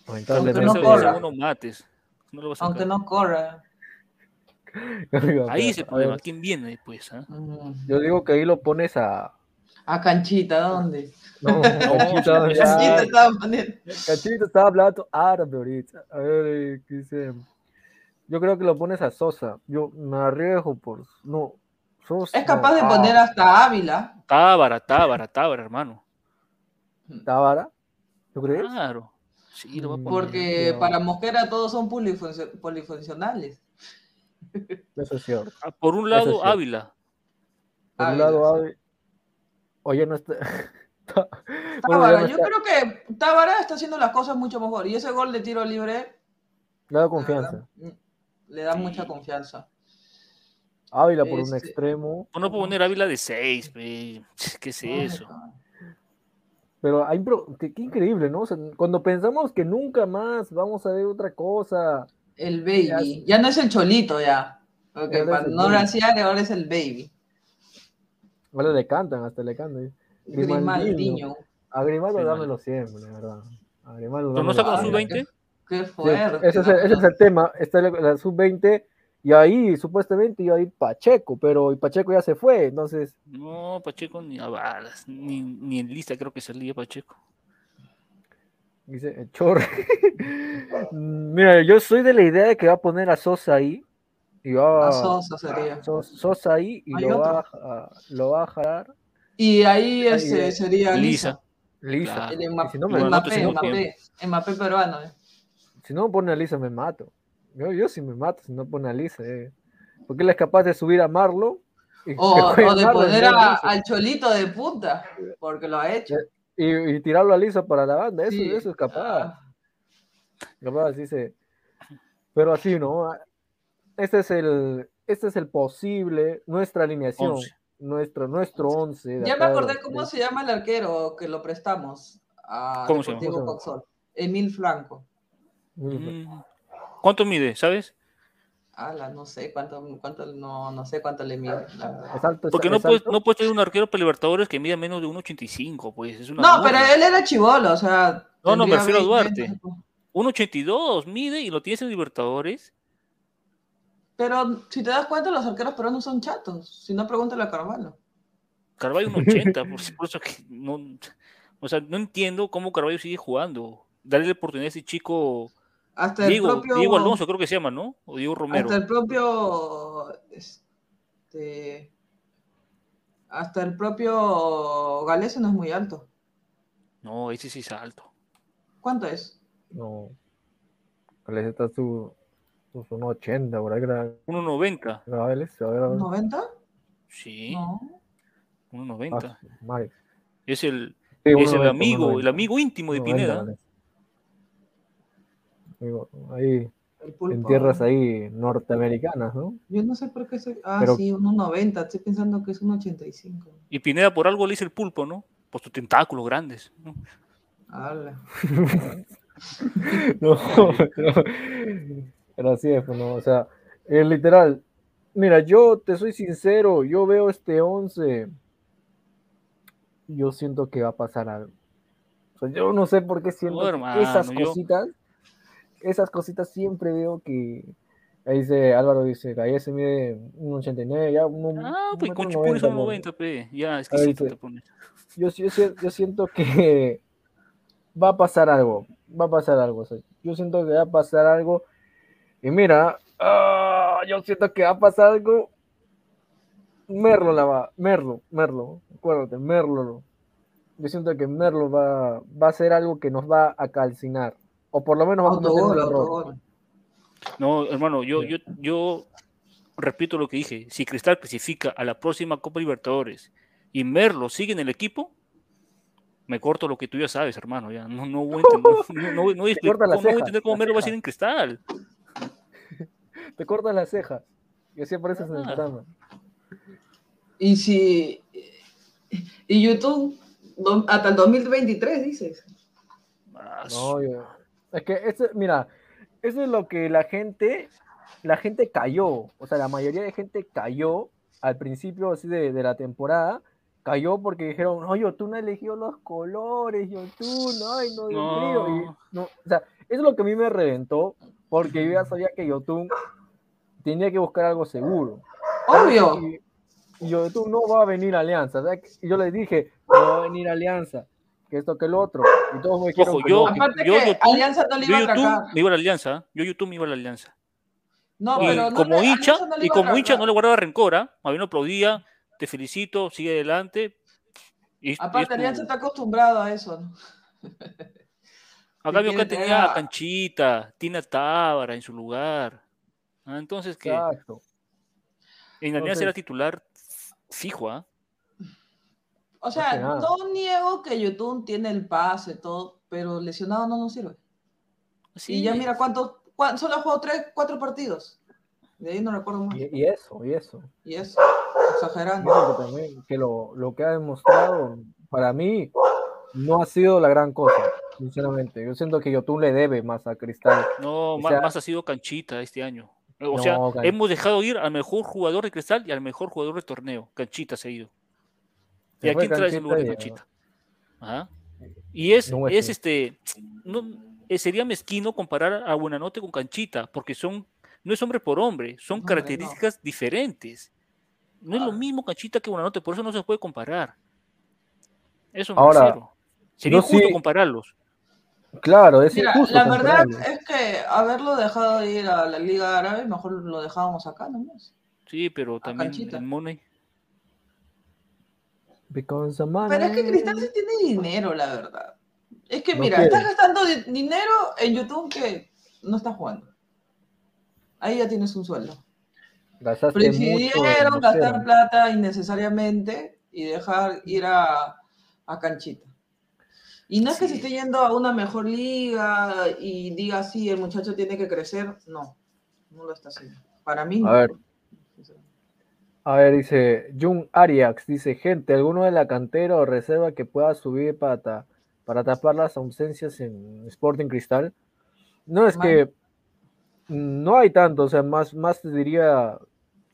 Lamentablemente. no corra. mates. No lo va a. Aunque no corra. Ahí A problema. ¿Quién viene después? ah? Mm. Yo digo que ahí lo pones a. A Canchita, ¿dónde? No, Canchita, ya- Canchita estaba poniendo. Cachito estaba hablando árabe ahorita. A ver, eh, ¿qué dice? Yo creo que lo pones a Sosa. Yo me arriesgo por. No. Es capaz de poner hasta Ávila. Tábara, Tábara, Tábara, hermano. ¿Tábara? ¿Tú crees? Claro. Sí, lo va a poner. Porque para Mosquera todos son polifuncio- polifuncionales. Eso es cierto. Ah, Por un lado, es. Ávila. Por un Ávila, lado, sí. Ávila- Oye, no está. Tábara, no yo está- creo que Tábara está haciendo las cosas mucho mejor. Y ese gol de tiro libre Le da confianza. mm, le da mucha confianza. Ávila por un Este- extremo. No puedo poner Ávila de 6, ¿qué es eso? Pero hay, qué, qué increíble, ¿no? O sea, cuando pensamos que nunca más vamos a ver otra cosa. El baby. Ya no es el cholito ya. Porque para no baby. graciar ahora es el baby. Ahora le cantan, hasta le cantan. Grimaldiño. A Grimaldo dámelo siempre, la verdad. A Grimaldo ¿Pero no está con Ah, su siempre. 20? Qué Sí, fuerte. ese, es el, ese es el tema. Está la, la sub-20 y ahí supuestamente iba a ir Pacheco, pero y Pacheco ya se fue, entonces No, Pacheco ni a balas, ni, ni en lista creo que salía Pacheco. dice eh, Chorre. Mira, yo soy de la idea de que va a poner a Sosa ahí y va A Sosa sería. Sos- Sosa ahí y lo va, a, lo va a jalar Y ahí ese sería Lisa. Lisa. Lisa. Claro. El Mbappé, si no me- Mbappé, Mbappé, Mbappé peruano. eh. Si no pone a Lisa me mato. Yo, yo sí me mato si no pone a Lisa. eh. Porque él es capaz de subir a Marlo y O, de poner a- al Cholito de punta, porque lo ha hecho. y, y tirarlo a Lisa para la banda, eso, Sí. eso es capaz. Ah, capaz, así se... Pero así, ¿no? Este es el, este es el posible, nuestra alineación, Once. nuestro, nuestro 11. Ya me acordé cómo se llama el arquero que lo prestamos a ¿Cómo se llama? Deportivo ¿Cómo Coxol. Emil Franco. Mm. ¿Cuánto mide, sabes? Ala, no sé cuánto, cuánto no, no sé cuánto le mide. la verdad. Es alto, es- Porque no es puedes, alto. no puedes tener un arquero para Libertadores que mida menos de 1.85, pues. Es una No, pero él era chivolo, o sea. No, no, me refiero a 20, Duarte. 1.82 mide y lo tienes en Libertadores. Pero si te das cuenta, los arqueros peruanos son chatos. Si no, pregúntale a Carvalho. Carvalho 1.80, por, por eso que no. O sea, no entiendo cómo Carvalho sigue jugando. Darle la oportunidad a ese chico. Hasta el Diego, propio. Diego Alonso, creo que se llama, ¿no? O Diego Romero. Hasta el propio. Este, hasta el propio Galese no es muy alto. No, ese sí es alto. ¿Cuánto es? No. Les está su, su, su 80, por ahí era. 1.90. era Vélez, a ver, a ver. ¿90? Sí, No. 1.90. Ah. Es el, Sí, es el 1.90, amigo, 1.90. el amigo íntimo de 1.90, Pineda. Digo, Ahí, pulpo. en tierras ahí norteamericanas, ¿no? Yo no sé por qué se. Ah, Pero- sí, 1.90. Estoy pensando que es 1.85. Y Pineda por algo le dice el pulpo, ¿no? Por sus tentáculos grandes. ¿no? Ala. No, pero, pero así es, pues, no, o sea, es literal. Mira, yo te soy sincero, yo veo este 11, yo siento que va a pasar algo. O sea, yo no sé por qué siento No, que hermano, esas yo- cositas, esas cositas siempre veo que, ahí dice Álvaro, dice, ahí se mide un 89, ya un, Ah, un pues metro con Chupones 90, 1.90, pe. Ya, es que sí te pones. yo, yo, si- yo siento que va a pasar algo, va a pasar algo. o sea, yo siento que va a pasar algo. Y mira, ah, yo siento que va a pasar algo. Merlo la va, Merlo, Merlo, acuérdate, Merlo. Yo siento que Merlo va, va a ser algo que nos va a calcinar. O por lo menos va a cometer un error. No, hermano, yo, yo, yo repito lo que dije. Si Cristal clasifica a la próxima Copa Libertadores y Merlo sigue en el equipo, me corto lo que tú ya sabes, hermano. Ya no, no voy a entender, no, no voy- no voy a entender cómo Merlo va a ser en Cristal. Te cortas las cejas. Y así apareces en el Ah. programa. Y si. Y YouTube, hasta el 2023, dices. Ah, No, yo- es que eso, mira, eso es lo que la gente, la gente cayó, o sea, la mayoría de gente cayó al principio así de, de la temporada, cayó porque dijeron, no, Yotun no eligió los colores, Yotun, ay, no, Dios No. mío", y no, o sea, eso es lo que a mí me reventó, porque yo ya sabía que Yotun tenía que buscar algo seguro. Obvio. Y, y Yotun no va a venir a Alianza, ¿verdad? Y yo les dije, no va a venir a Alianza, que esto, que el otro, y todos me dijeron Ojo, que yo- no. Aparte yo, que YouTube- Alianza no le Yo iba a YouTube atracar. me iba a la alianza. ¿eh? Yo YouTube me iba a la alianza. No, y pero no como le- hincha, no y a como hincha no le guardaba rencor, ¿ah? A mí no aplaudía, te felicito, sigue adelante. Y, y Aparte, tu- Alianza está acostumbrado a eso. ¿no? A acá tener tenía a- a Canchita, Tina Tábara en su lugar. Ah, Entonces, que Exacto. en Alianza era titular fijo, ¿ah? O sea, no niego que YouTube tiene el pase, todo, pero lesionado no nos sirve. Sí, Y ya mira cuántos, cuán- solo ha jugado tres, cuatro partidos. De ahí no recuerdo más. Y, y eso, y eso. Y eso, exagerando. Eso que también, que lo, lo que ha demostrado, para mí, no ha sido la gran cosa, sinceramente. Yo siento que Yotun le debe más a Cristal. no, o sea- más, ha sido Canchita este año. O No, sea, hemos dejado ir al mejor jugador de Cristal y al mejor jugador del torneo. Canchita se ha ido. ¿Y a fue quién traes en lugar de Canchita Canchita? Ajá. Y es, No, es este- este, no, eh, sería mezquino comparar a Buenanote con Canchita, porque son, no es hombre por hombre, son No, hombre, no. características diferentes. No es lo Ah. mismo Canchita que Buenanote, por eso no se puede comparar. Eso me Ahora, refiero. Sería injusto sí- compararlos. Claro, es Mira, injusto. la verdad es que haberlo dejado ir a la Liga Árabe, mejor lo dejábamos acá nomás. Sí, pero también Canchita. el Money. Because the money- Pero es que Cristal sí tiene dinero, la verdad. Es que No mira, quiere. estás gastando di- dinero en YouTube que no estás jugando. Ahí ya tienes un sueldo. Gastaste mucho gastar plata innecesariamente y dejar ir a, a canchita. Y no es que se esté yendo a una mejor liga y diga sí, el muchacho tiene que crecer. No, no lo está haciendo. Para mí no. A ver. A ver, dice Jun Ariax, dice, gente, ¿alguno de la cantera o reserva que pueda subir para, ta- para tapar las ausencias en Sporting Cristal? No, es que no hay tanto, o sea, más, más te diría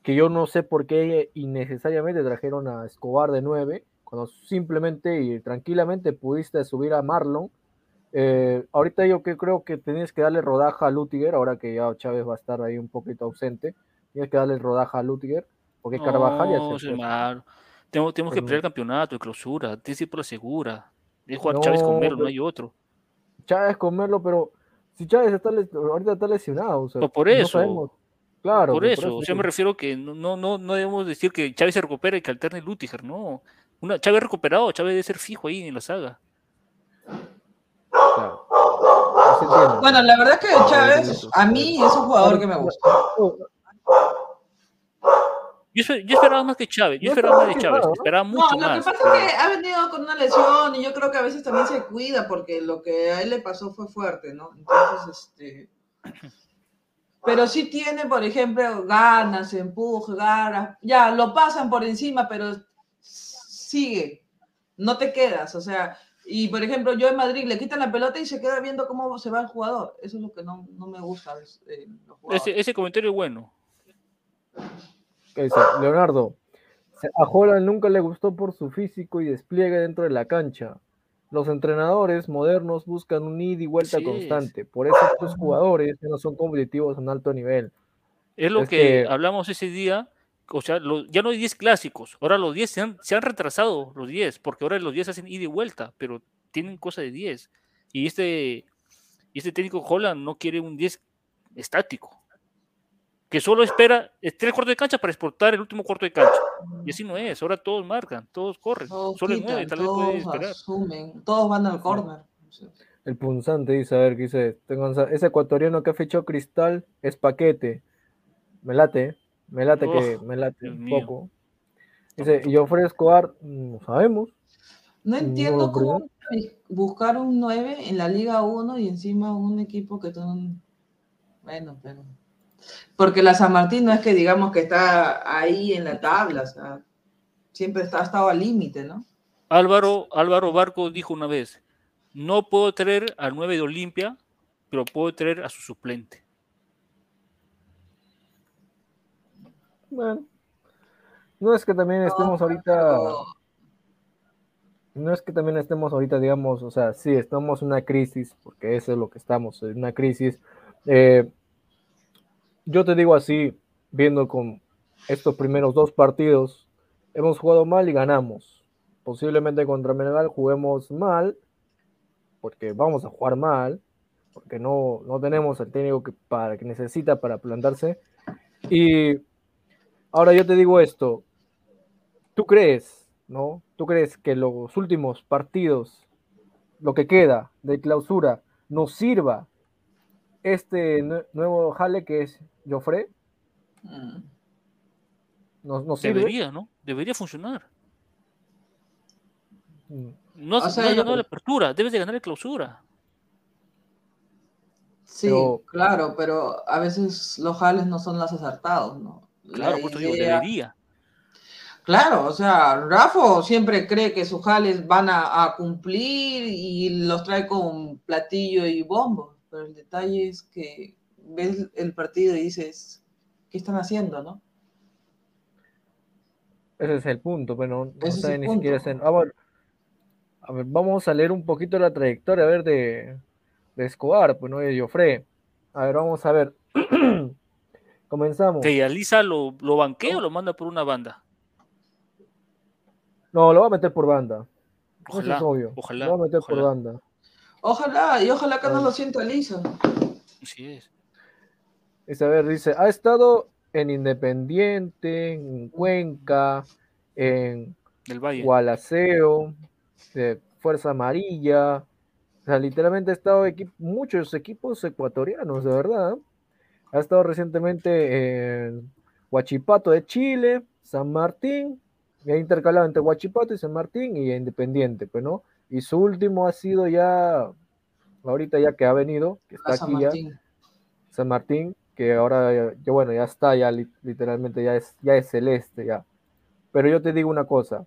que yo no sé por qué innecesariamente trajeron a Escobar de 9, cuando simplemente y tranquilamente pudiste subir a Marlon. Eh, ahorita yo que creo que tenías que darle rodaja a Lutiger, ahora que ya Chávez va a estar ahí un poquito ausente, tienes que darle rodaja a Lutiger, porque Carvajal ya No, se. Tenemos, tenemos que Pero- pelear el campeonato de clausura. Tienes que ir por la segura. Es jugar Chávez No, con Melo, no hay otro. Chávez comerlo, pero si Chávez está les- ahorita está lesionado, o sea, Pues por no eso. sabemos. Claro, por pues, eso, yo me refiero que no, no, no, no debemos decir que Chávez se recupera y que alterne Lutiger, no. Una, Chávez recuperado, Chávez debe ser fijo ahí en la saga. claro. No. Bueno, la verdad es que Chávez, a mí es un jugador que me gusta. Yo, esper- yo esperaba más que Chávez, yo No esperaba más de Chávez, ¿no? esperaba No, mucho lo que más. pasa es que ha venido con una lesión y yo creo que a veces también se cuida porque lo que a él le pasó fue fuerte, ¿no? Entonces, este... Pero sí tiene, por ejemplo, ganas, empuje, ganas. Ya, lo pasan por encima, pero sigue. No te quedas, o sea... Y, por ejemplo, yo en Madrid le quitan la pelota y se queda viendo cómo se va el jugador. Eso es lo que no, no me gusta eh, los. Ese, ese comentario es bueno. Leonardo, a Holland nunca le gustó por su físico y despliegue dentro de la cancha. Los entrenadores modernos buscan un ida y vuelta constante. Por eso estos jugadores no son competitivos a un alto nivel. Es lo Es que, que- hablamos ese día. O sea, lo- ya no hay 10 clásicos. Ahora los 10 se han, se han retrasado, los 10, porque ahora los 10 hacen ida y vuelta, pero tienen cosa de 10. Y este, y este técnico Holland no quiere un 10 estático, que solo espera eh, tres cuartos de cancha para exportar el último cuarto de cancha. Y así no es. Ahora todos marcan, todos corren. Todos solo el quitan, 9 tal vez todos esperar. asumen, todos van al corner. El punzante dice, a ver, ¿qué dice? Tengo- Ese ecuatoriano que ha fichado Cristal es paquete. Me late, me late que me late Dios un mío. poco. Dice, y yo Escobar, no sabemos. No entiendo cómo buscar un 9 en la Liga 1 y encima un equipo que tú... Bueno, pero... Porque la San Martín no es que digamos que está ahí en la tabla, o sea, siempre está, ha estado al límite, ¿no? Álvaro, Álvaro Barco dijo una vez, no puedo traer al 9 de Olimpia, pero puedo traer a su suplente. Bueno, no es que también estemos ahorita, no es que también estemos ahorita, digamos, o sea, sí, estamos en una crisis, porque eso es lo que estamos, en una crisis. Eh, yo te digo así, viendo con estos primeros dos partidos, hemos jugado mal y ganamos. Posiblemente contra Menegal juguemos mal, porque vamos a jugar mal, porque no, no tenemos el técnico que, para, que necesita para plantarse. Y ahora yo te digo esto, ¿tú crees, no? ¿Tú crees que los últimos partidos, lo que queda de clausura, nos sirva este nue- nuevo jale que es Joffre? Mm. ¿Nos, nos sirve? Debería, ¿no? Debería funcionar. Mm. No, has- O sea, no has yo- ganado la apertura, debes de ganar la clausura. Sí, Pero- claro, pero a veces los jales no son los acertados, ¿no? La Claro, por eso digo, idea- debería. Claro, o sea, Rafa siempre cree que sus jales van a, a cumplir y los trae con platillo y bombo, pero el detalle es que ves el partido y dices, ¿qué están haciendo, no? Ese es el punto, pero no Ese es sabe el ni siquiera hacer- Ah, bueno. A ver, vamos a leer un poquito la trayectoria, a ver, de, de Escobar, pues no de Joffre. A ver, vamos a ver. Comenzamos. Que Alisa lo, lo banquea o lo manda por una banda. No, lo va a meter por banda. Eso Ojalá, es obvio. ojalá, Lo va a meter ojalá. por banda. Ojalá, y ojalá que no lo sienta Lisa. Así es. Dice, a ver, dice, ha estado en Independiente, en Cuenca, en Del Valle. Gualaceo, de Fuerza Amarilla. O sea, literalmente ha estado equi- muchos equipos ecuatorianos, de verdad. Ha estado recientemente en Huachipato de Chile, San Martín, y ha intercalado entre Huachipato y San Martín y Independiente, pues, ¿no? Y su último ha sido ya, ahorita ya que ha venido, que está San aquí ya. San Martín, que ahora ya, bueno, ya está, ya li- literalmente ya es, ya es celeste, ya. Pero yo te digo una cosa,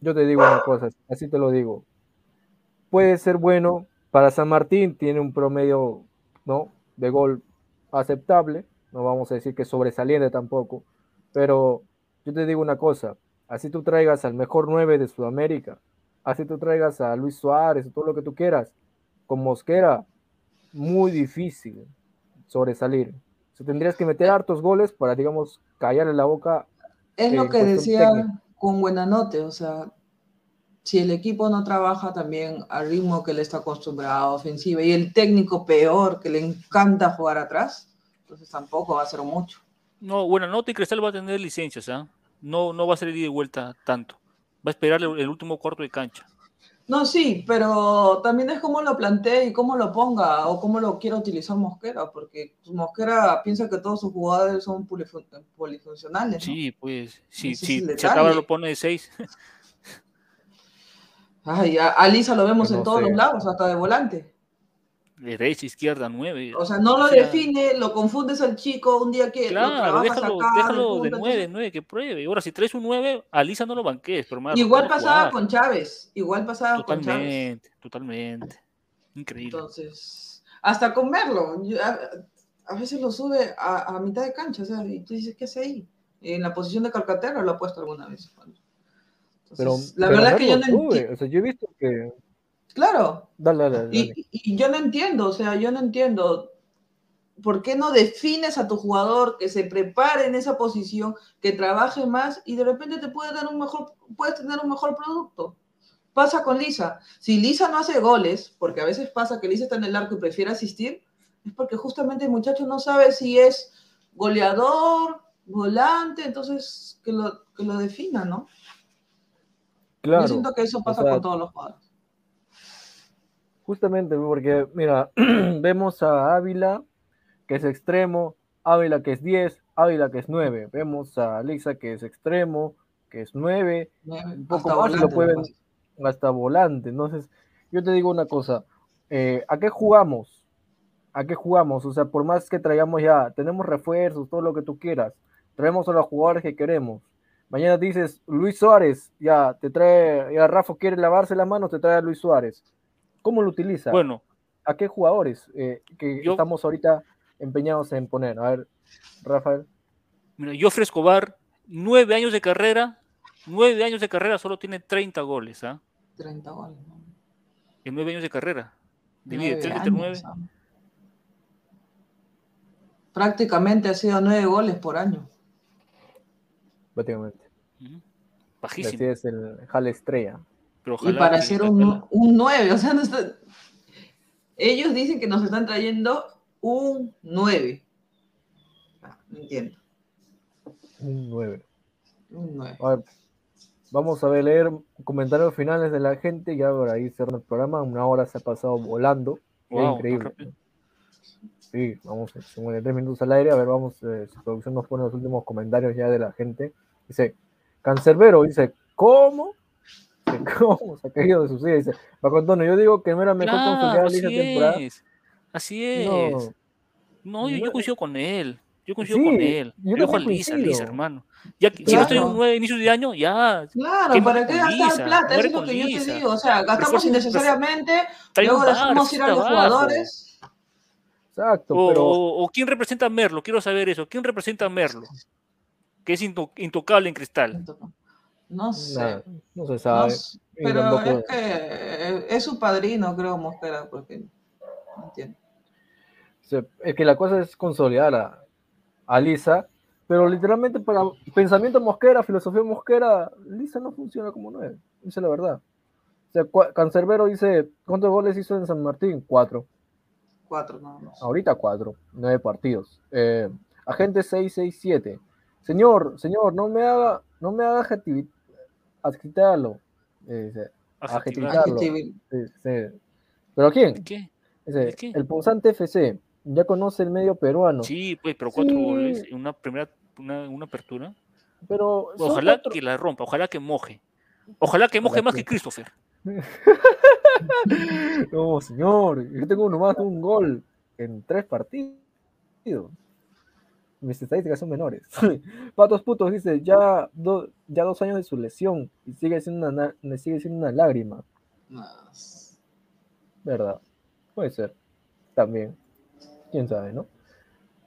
yo te digo una cosa, así te lo digo. Puede ser bueno, para San Martín tiene un promedio, ¿no? De gol aceptable, no vamos a decir que sobresaliente tampoco, pero yo te digo una cosa, así tú traigas al mejor 9 de Sudamérica, así tú traigas a Luis Suárez, todo lo que tú quieras, con Mosquera, muy difícil sobresalir. O sea, tendrías que meter hartos goles para, digamos, callarle la boca. Es lo en que decía técnica. con Buenanote, o sea, si el equipo no trabaja también al ritmo que le está acostumbrado, ofensiva, y el técnico peor, que le encanta jugar atrás, entonces tampoco va a ser mucho. No, bueno, Nota y Cristal va a tener licencias, ¿ah? No, no va a ser ida y vuelta tanto. Va a esperar el, el último cuarto de cancha. No, sí, pero también es cómo lo plantee y cómo lo ponga o cómo lo quiera utilizar Mosquera, porque Mosquera piensa que todos sus jugadores son polifun- polifuncionales. ¿no? Sí, pues, si, Ese es si, el si acaba detalle. lo pone de seis. Ay, a, a Lisa lo vemos en todos sé. los lados, hasta de volante. Derecha, izquierda, nueve. O sea, no lo O sea, define, lo confundes al chico un día que Claro, trabajas déjalo, acá, déjalo de nueve, nueve, que pruebe. Ahora, si traes un nueve, a Lisa no lo banquees, pero hermano, Igual pasaba jugar. con Chávez, igual pasaba con Chávez. Totalmente, totalmente. Increíble. Entonces, hasta yo- a, a veces lo sube a, a mitad de cancha, o sea, y tú dices, ¿qué hace ahí? En la posición de Calcaterra lo ha puesto alguna vez. Entonces, Pero, la pero verdad es que yo no sube, entiendo. O sea, yo he visto que. Claro, Dale, dale, dale. Y, y yo no entiendo, o sea, yo no entiendo. ¿Por qué no defines a tu jugador que se prepare en esa posición, que trabaje más y de repente te puede dar un mejor, puedes tener un mejor producto? Pasa con Lisa. Si Lisa no hace goles, porque a veces pasa que Lisa está en el arco y prefiere asistir, es porque justamente el muchacho no sabe si es goleador, volante, entonces que lo, que lo defina, ¿no? Claro. Yo siento que eso pasa sea, con todos los jugadores. Justamente porque, mira, vemos a Ávila, que es extremo, Ávila que es 10, Ávila que es 9. Vemos a Lisa que es extremo, que es 9, un poco Hasta más lo volante, pueden pues. hasta volante. Entonces, yo te digo una cosa, eh, ¿a qué jugamos? ¿A qué jugamos? O sea, por más que traigamos ya, tenemos refuerzos, todo lo que tú quieras, traemos a los jugadores que queremos. Mañana dices, Luis Suárez, ya te trae, ya Rafa quiere lavarse las manos, te trae a Luis Suárez. ¿Cómo lo utiliza? Bueno, ¿A qué jugadores eh, que Yo- estamos ahorita empeñados en poner? A ver, Rafael. mira, Joffre Escobar, nueve años de carrera, nueve años de carrera, solo tiene 30 goles, ¿ah? 30 goles. ¿no? En nueve años de carrera. Divide Nueve 30 entre años, 9. ¿ah? Prácticamente ha sido nueve goles por año. Prácticamente. Así Bajísimo. es el Jale Estrella. Pero Y para saque un, un 9, o sea, no está- ellos dicen que nos están trayendo un 9. Ah, no entiendo. Un 9. Un 9. A ver, vamos a ver, leer comentarios finales de la gente. Ya por ahí cerrando el programa. Una hora se ha pasado volando. Qué Wow, increíble. Sí, vamos, 53 minutos al aire. A ver, vamos, eh, si producción nos pone los últimos comentarios ya de la gente. Dice, Cancerbero, dice, ¿cómo? Dice, ¿Cómo? Se ha caído de su silla. Dice, Paco Antonio, yo digo que no era mejor Claro, así temporada. es. Así es. No, No, yo, coincido con él. Yo coincido Sí, con él. yo también Lisa. Lisa, hermano. Ya, Si no estoy en un nueve inicios de año, ya. Claro, ¿Qué ¿para qué con gastar Lisa? plata? Eso es lo con que yo te digo. O sea, gastamos un- innecesariamente, luego dejamos ir a los trabajo. jugadores. exacto, O, pero o- o quién representa a Merlo, quiero saber eso. ¿Quién representa a Merlo? Que es into- intocable en cristal. No sé. nada, no se no sabe. pero tampoco- es que es su padrino, creo, Mosquera, porque no entiendo. es que la cosa es consolidar a, a Lisa, pero literalmente para pensamiento mosquera, filosofía mosquera, Lisa no funciona como nueve, es la verdad. O sea, Cancerbero dice, ¿cuántos goles hizo en San Martín? Cuatro. Cuatro nada más. Ahorita cuatro, nueve partidos. Eh, agente 667. Señor, señor, no me haga, no me haga adjetivarlo. Eh. Adjetivarlo. Sí, sí. ¿Pero quién? El Punzante FC. ya conoce el medio peruano. Sí, pues, pero cuatro Sí. goles en una primera, una, una apertura. Pero Ojalá cuatro- que la rompa, ojalá que moje. Ojalá que moje Ojalá más que- que Christopher. No, señor, yo tengo nomás un gol en tres partidos. Mis estadísticas son menores. Patos putos dice, ya, do- ya dos años de su lesión y sigue siendo una, na- sigue siendo una lágrima. No. ¿Verdad? Puede ser. También. Quién sabe, ¿no?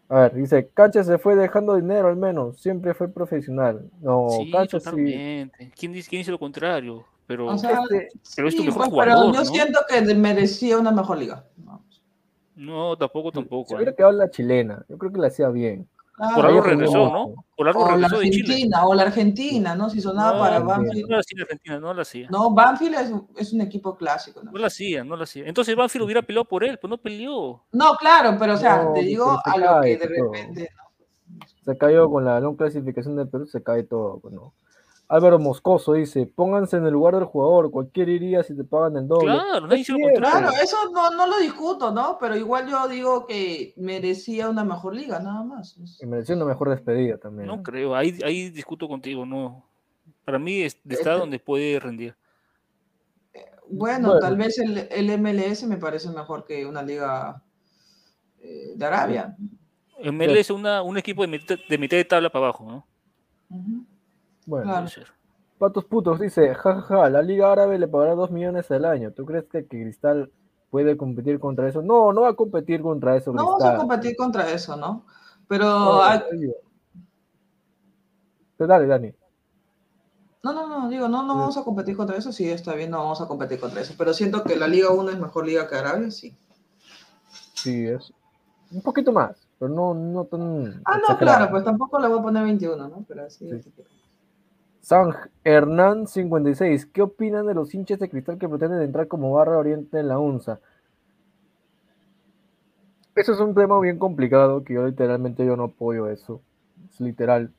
A ver, dice, Cancha se fue dejando dinero al menos, siempre fue profesional. No, sí, Cancha sí. ¿Quién dice, quién dice lo contrario? Pero O sea, Este, Pero es tu sí, mejor pues, jugador, Pero yo ¿no? siento que merecía una mejor liga. No. no, tampoco, tampoco. se ¿eh? hubiera quedado la chilena, yo creo que la hacía bien. Claro, Por algo regresó. ¿no? Por algo o la regresó de Chile. Argentina, o la Argentina, ¿no? Si sonaba No, para no, Banfield. no la hacía Argentina, no la hacía. No, Banfield es, es un equipo clásico, ¿no? No la hacía, no la hacía. Entonces Banfield hubiera peleado por él, pues no peleó. No, claro, pero o sea, No, te pero digo se a lo cae que de repente, ¿no? Se cayó con la no clasificación de Perú, se cae todo. pues, ¿no? Álvaro Moscoso dice, pónganse en el lugar del jugador, cualquiera iría si te pagan el doble. Claro, eso no, no lo discuto, ¿no? Pero igual yo digo que merecía una mejor liga, nada más. Y mereció una mejor despedida también. No ¿no? creo, ahí, ahí discuto contigo, no. Para mí es- está Este- donde puede rendir. Bueno, Bueno. tal vez el, el MLS me parece mejor que una liga eh, de Arabia. ML es una, un equipo de mitad, de mitad de tabla para abajo, ¿no? Ujú. Bueno, Claro. Patos Putos dice, jajaja, la Liga Árabe le pagará 2 millones al año. ¿Tú crees que, que Cristal puede competir contra eso? No, no va a competir contra eso. No vamos a competir contra eso, ¿no? Pero No, hay- oye. Pero Dale, Dani. No, no, no, digo, no, no vamos a competir contra eso, sí, está bien, no vamos a competir contra eso, pero siento que la Liga 1 es mejor liga que Arabia, sí. Sí, es un poquito más, pero no, no tan Ah, no, exagerado. claro, pues tampoco le voy a poner 21, ¿no? Pero sí. Sí. San Hernán 56, ¿qué opinan de los hinchas de cristal que pretenden entrar como barra oriente en la UNSA? Eso es un tema bien complicado que yo literalmente yo no apoyo eso. Es literal.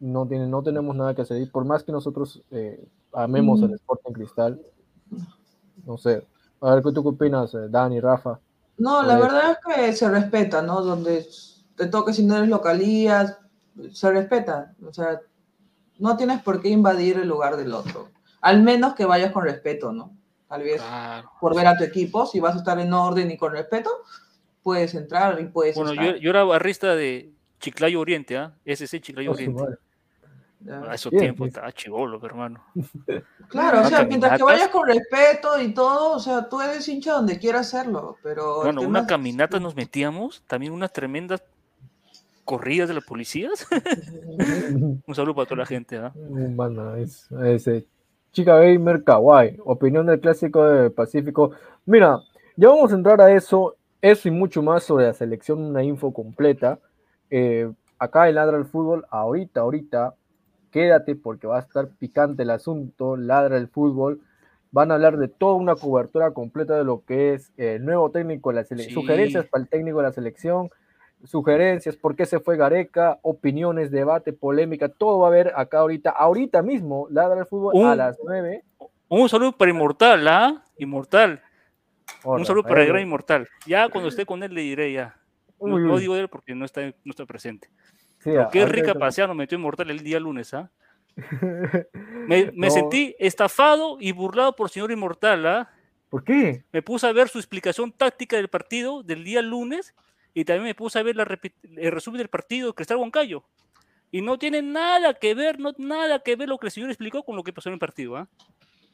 No, tiene, no tenemos nada que hacer. Y por más que nosotros eh, amemos el Mm. Sporting Cristal, no sé. A ver, ¿tú qué opinas, eh, Dani, Rafa? No, la verdad es que se respeta, ¿no? Donde te toque si no eres localía, se respeta. O sea, no tienes por qué invadir el lugar del otro. Al menos que vayas con respeto, ¿no? Tal vez Claro. por ver a tu equipo, si vas a estar en orden y con respeto, puedes entrar y puedes Bueno, estar. yo, yo era barrista de Chiclayo Oriente, ¿ah? SC Chiclayo Oh, su Oriente. A esos Bien, tiempos bien. estaba chivolo, hermano. Claro, o sea, mientras que vayas con respeto y todo, o sea, tú eres hincha donde quieras hacerlo, pero... Bueno, una es- caminata nos metíamos, también unas tremendas corridas de las policías. Un saludo para toda la gente, ¿ah? Mano, es, ese Chica Gamer Kawaii, opinión del clásico de Pacífico. Mira, ya vamos a entrar a eso, eso y mucho más sobre la selección, una info completa. Eh, acá en Ladra el Fútbol, ahorita, ahorita, quédate porque va a estar picante el asunto, Ladra el Fútbol. Van a hablar de toda una cobertura completa de lo que es eh, el nuevo técnico la Sí. sugerencias para el técnico de la selección, sugerencias, por qué se fue Gareca, opiniones, debate, polémica, todo va a haber acá ahorita, ahorita mismo, Ladra el Fútbol a las 9. Un saludo para Inmortal, ¿ah? Inmortal. Un saludo para el gran. Inmortal. Ya cuando esté con él le diré ya. No, Uy, no uy. digo de él porque no está, no está presente. Sí, Pero qué rica estamos- paseada nos metió Inmortal el día lunes, ¿ah? Me, me No. sentí estafado y burlado por señor Inmortal, ¿ah? ¿Por qué? Me puse a ver su explicación táctica del partido del día lunes y también me puse a ver la el resumen del partido de Cristal Huancayo. Y no tiene nada que ver, no nada que ver lo que el señor explicó con lo que pasó en el partido. ¿ah?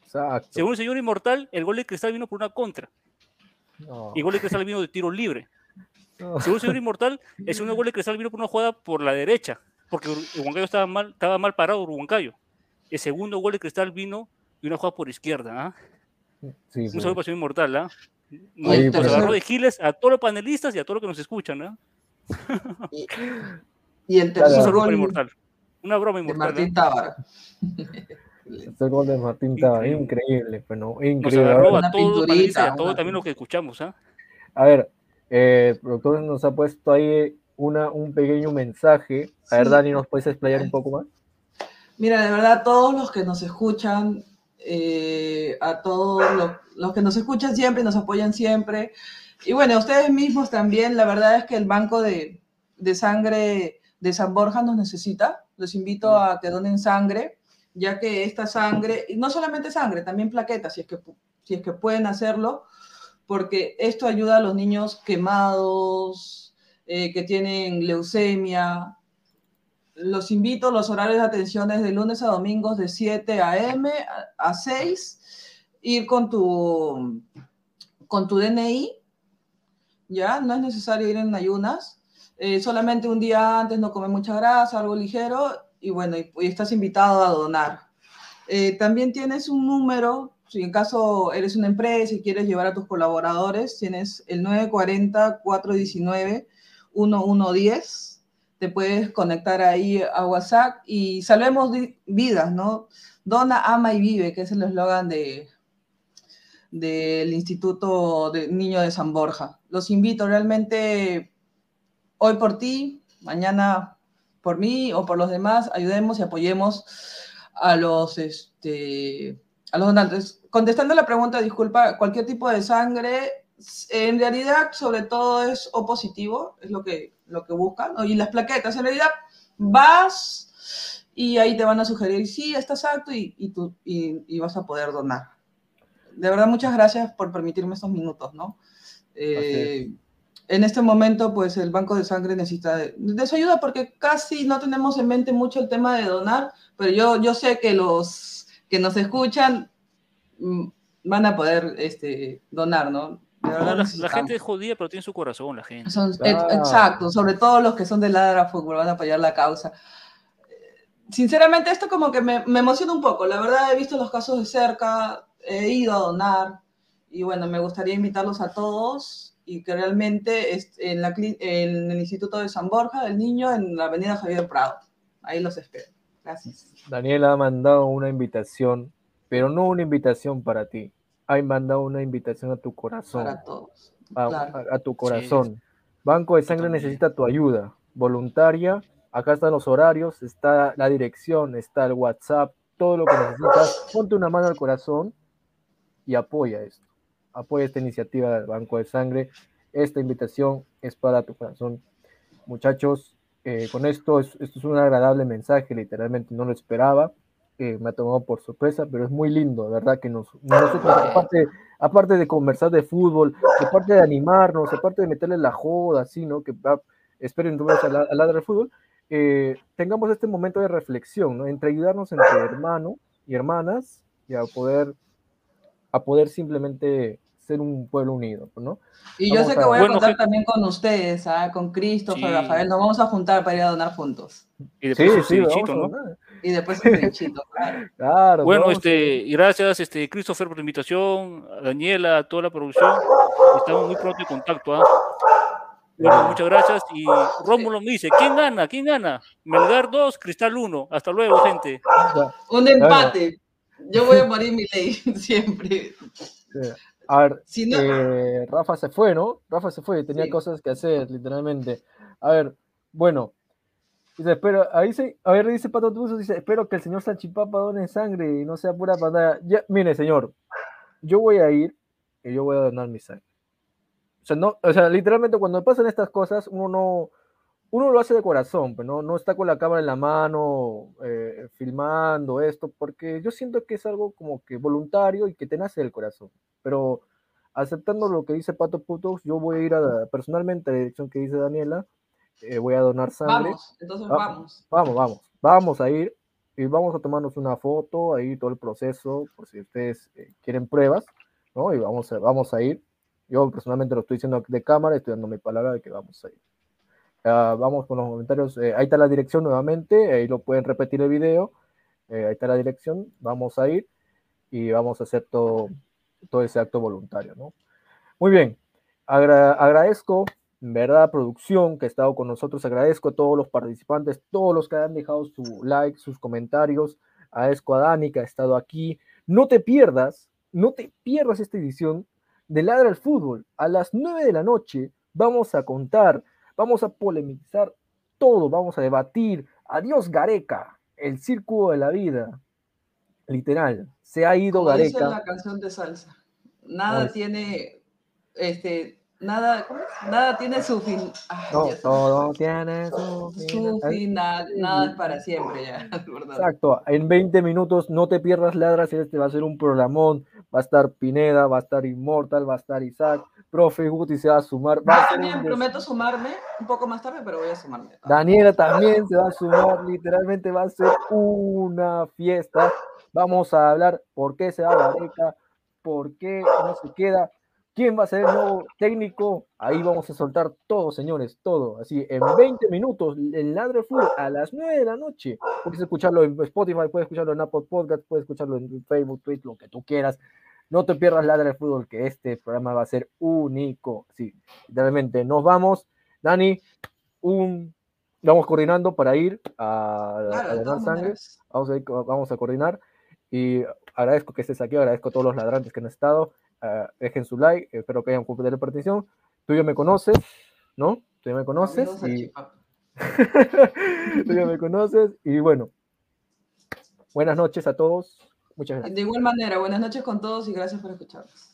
Exacto. Según el señor Inmortal, el gol de Cristal vino por una contra No, y el gol de Cristal vino de tiro libre. no. Según el señor Inmortal, el segundo gol de Cristal vino por una jugada por la derecha, porque Huancayo estaba mal, estaba mal parado, Huancayo. El segundo gol de Cristal vino de una jugada por izquierda. ¿ah? Sí, Un saludo para el señor Inmortal. ¿ah? Nos pues. agarró de giles a todos los panelistas y a todos los que nos escuchan. ¿ah? Y, y el Un tercer saludo para gol Inmortal. Una broma de inmortal. Martín ¿ah? Tábara. Este gol de Martín estaba Increíble. increíble, pero no, Nos increíble. A agarró ver, a Una todos los pinturita, panelistas y a todos también los que escuchamos. ¿ah? A ver, eh, el productor nos ha puesto ahí una, un pequeño mensaje. A ver, Sí. Dani, ¿nos puedes explayar un poco más? Mira, de verdad, todos los que nos escuchan, eh, a todos los, que nos escuchan siempre, nos apoyan siempre, Y bueno, ustedes mismos también, la verdad es que el banco de, de sangre de San Borja nos necesita. Los invito a que donen sangre, ya que esta sangre, y no solamente sangre, también plaquetas, si es que, si es que pueden hacerlo, porque esto ayuda a los niños quemados, eh, que tienen leucemia. Los invito, los horarios de atención es de lunes a domingos de 7 a.m. a 6. Ir con tu, con tu DNI, ¿ya? No es necesario ir en ayunas. Eh, solamente un día antes no comer mucha grasa, algo ligero, y bueno, y, estás invitado a donar. Eh, también tienes un número si en caso eres una empresa y quieres llevar a tus colaboradores, tienes el 940-419-1110. Te puedes conectar ahí a WhatsApp y salvemos vidas, ¿no? Dona, ama y vive, que es el eslogan de, del Instituto de Niño de San Borja. Los invito realmente hoy por ti, mañana por mí o por los demás, ayudemos y apoyemos a los este, a los donantes. Contestando la pregunta, disculpa, cualquier tipo de sangre, en realidad sobre todo es O positivo, es lo que, lo que buscan, y las plaquetas, en realidad vas y ahí te van a sugerir, sí, estás apto y, y, tú, y, vas a poder donar. De verdad, muchas gracias por permitirme estos minutos, ¿no? Eh, en este momento, pues el banco de sangre necesita de, de, su ayuda porque casi no tenemos en mente mucho el tema de donar, pero yo, yo sé que los que nos escuchan mm, van a poder este, donar, ¿no? La, gente es jodida, pero tiene su corazón, la gente. Exacto, sobre todo los que son de Ladra Fútbol, van a apoyar la causa. Sinceramente, esto como que me, me emociona un poco. La verdad, he visto los casos de cerca, he ido a donar, y bueno, me gustaría invitarlos a todos y que realmente en, la, en el Instituto de San Borja del Niño, en la avenida Javier Prado. Ahí los espero. Gracias. Daniela ha mandado una invitación, pero no una invitación para ti. Ha mandado una invitación a tu corazón. Para todos. A, tu corazón. Banco de Sangre necesita tu ayuda voluntaria. Acá están los horarios, está la dirección, está el WhatsApp, todo lo que necesitas. Ponte una mano al corazón y apoya esto. Apoya esta iniciativa del Banco de Sangre. Esta invitación es para tu corazón. Muchachos, eh, con esto, esto es un agradable mensaje, literalmente no lo esperaba, eh, me ha tomado por sorpresa, pero es muy lindo, verdad, que nos, nosotros, aparte, aparte de conversar de fútbol, aparte de animarnos, aparte de meterle la joda, así, ¿no? Que ah, esperen tú al lado del fútbol, eh, tengamos este momento de reflexión, ¿no? Entre ayudarnos entre hermanos y hermanas y a poder, a poder simplemente ser un pueblo unido, ¿no? Y yo sé que voy a contar también con ustedes, ¿ah? con Christopher, Rafael, nos vamos a juntar para ir a donar juntos. Y después sí, sí, ¿no? Y después el chito, claro. claro. Bueno, este, y gracias, este, Christopher, por la invitación, a Daniela, a toda la producción. Estamos muy pronto en contacto, ¿ah? Bueno, muchas gracias. Y Rómulo me dice, ¿quién gana? ¿Quién gana? Melgar 2, Cristal 1. Hasta luego, gente. Un empate. Yo voy a morir mi ley, siempre. A ver, eh, Rafa se fue, ¿no? Rafa se fue, tenía cosas que hacer, literalmente. A ver, bueno. Dice, espero, ahí se, a ver, dice Pato Tuzo, dice, espero que el señor Sanchipapa done sangre y no sea pura pantalla. Ya, mire, señor, yo voy a ir y yo voy a donar mi sangre. O sea, no, o sea, literalmente cuando pasan estas cosas, uno no, uno lo hace de corazón, pero pues, no, no está con la cámara en la mano, eh, filmando esto, porque yo siento que es algo como que voluntario y que te nace del corazón. Pero aceptando lo que dice Pato Putos, yo voy a ir a, personalmente a la dirección que dice Daniela, eh, voy a donar sangre. Vamos, entonces vamos. Vamos, vamos, vamos a ir y vamos a tomarnos una foto, ahí todo el proceso, por si ustedes eh, quieren pruebas, ¿no? Y vamos a, vamos a ir. Yo personalmente lo estoy diciendo de cámara, estoy dando mi palabra de que vamos a ir. Uh, vamos con los comentarios. Eh, ahí está la dirección nuevamente. Ahí lo pueden repetir el video. Eh, ahí está la dirección. Vamos a ir y vamos a hacer todo, todo ese acto voluntario. ¿no? Muy bien. Agra agradezco, verdad, producción que ha estado con nosotros. Agradezco a todos los participantes, todos los que han dejado su like, sus comentarios. Agradezco a Dani que ha estado aquí. No te pierdas, no te pierdas esta edición de Ladra el Fútbol. A las 9 de la noche vamos a contar Vamos a polemizar todo, vamos a debatir. Adiós Gareca, el círculo de la vida. Literal, se ha ido Como Gareca. Dice la canción de salsa. Nada tiene, este, nada, nada tiene su fin. Ay, No, todo tiene su Su final. final, nada es para siempre ya. Exacto, en 20 minutos no te pierdas ladras, este va a ser un programón, va a estar Pineda, va a estar Immortal, va a estar Isaac, profe Guti se va a sumar, va Yo a ser también un prometo sumarme un poco más tarde, pero voy a sumarme. Daniela también se va a sumar, literalmente va a ser una fiesta. Vamos a hablar por qué se va Gareca, por qué no se queda, quién va a ser el nuevo técnico. Ahí vamos a soltar todo, señores, todo. Así, en 20 minutos, el Ladre Fútbol a las 9 de la noche. Puedes escucharlo en Spotify, puedes escucharlo en Apple Podcast, puedes escucharlo en Facebook, Twitter, lo que tú quieras. No te pierdas Ladre Fútbol, que este programa va a ser único. Sí, literalmente. Nos vamos. Dani, un vamos coordinando para ir a, Claro, a sangre. Vamos a, ir vamos a coordinar. Y agradezco que estés aquí, agradezco a todos los ladrantes que han estado. Ah, dejen su like, espero que hayan cumplido la partición. Tú ya me conoces, ¿no? Tú ya me conoces. Y... Tú ya me conoces. Y bueno, buenas noches a todos. Muchas gracias. De igual manera, buenas noches con todos y gracias por escucharnos.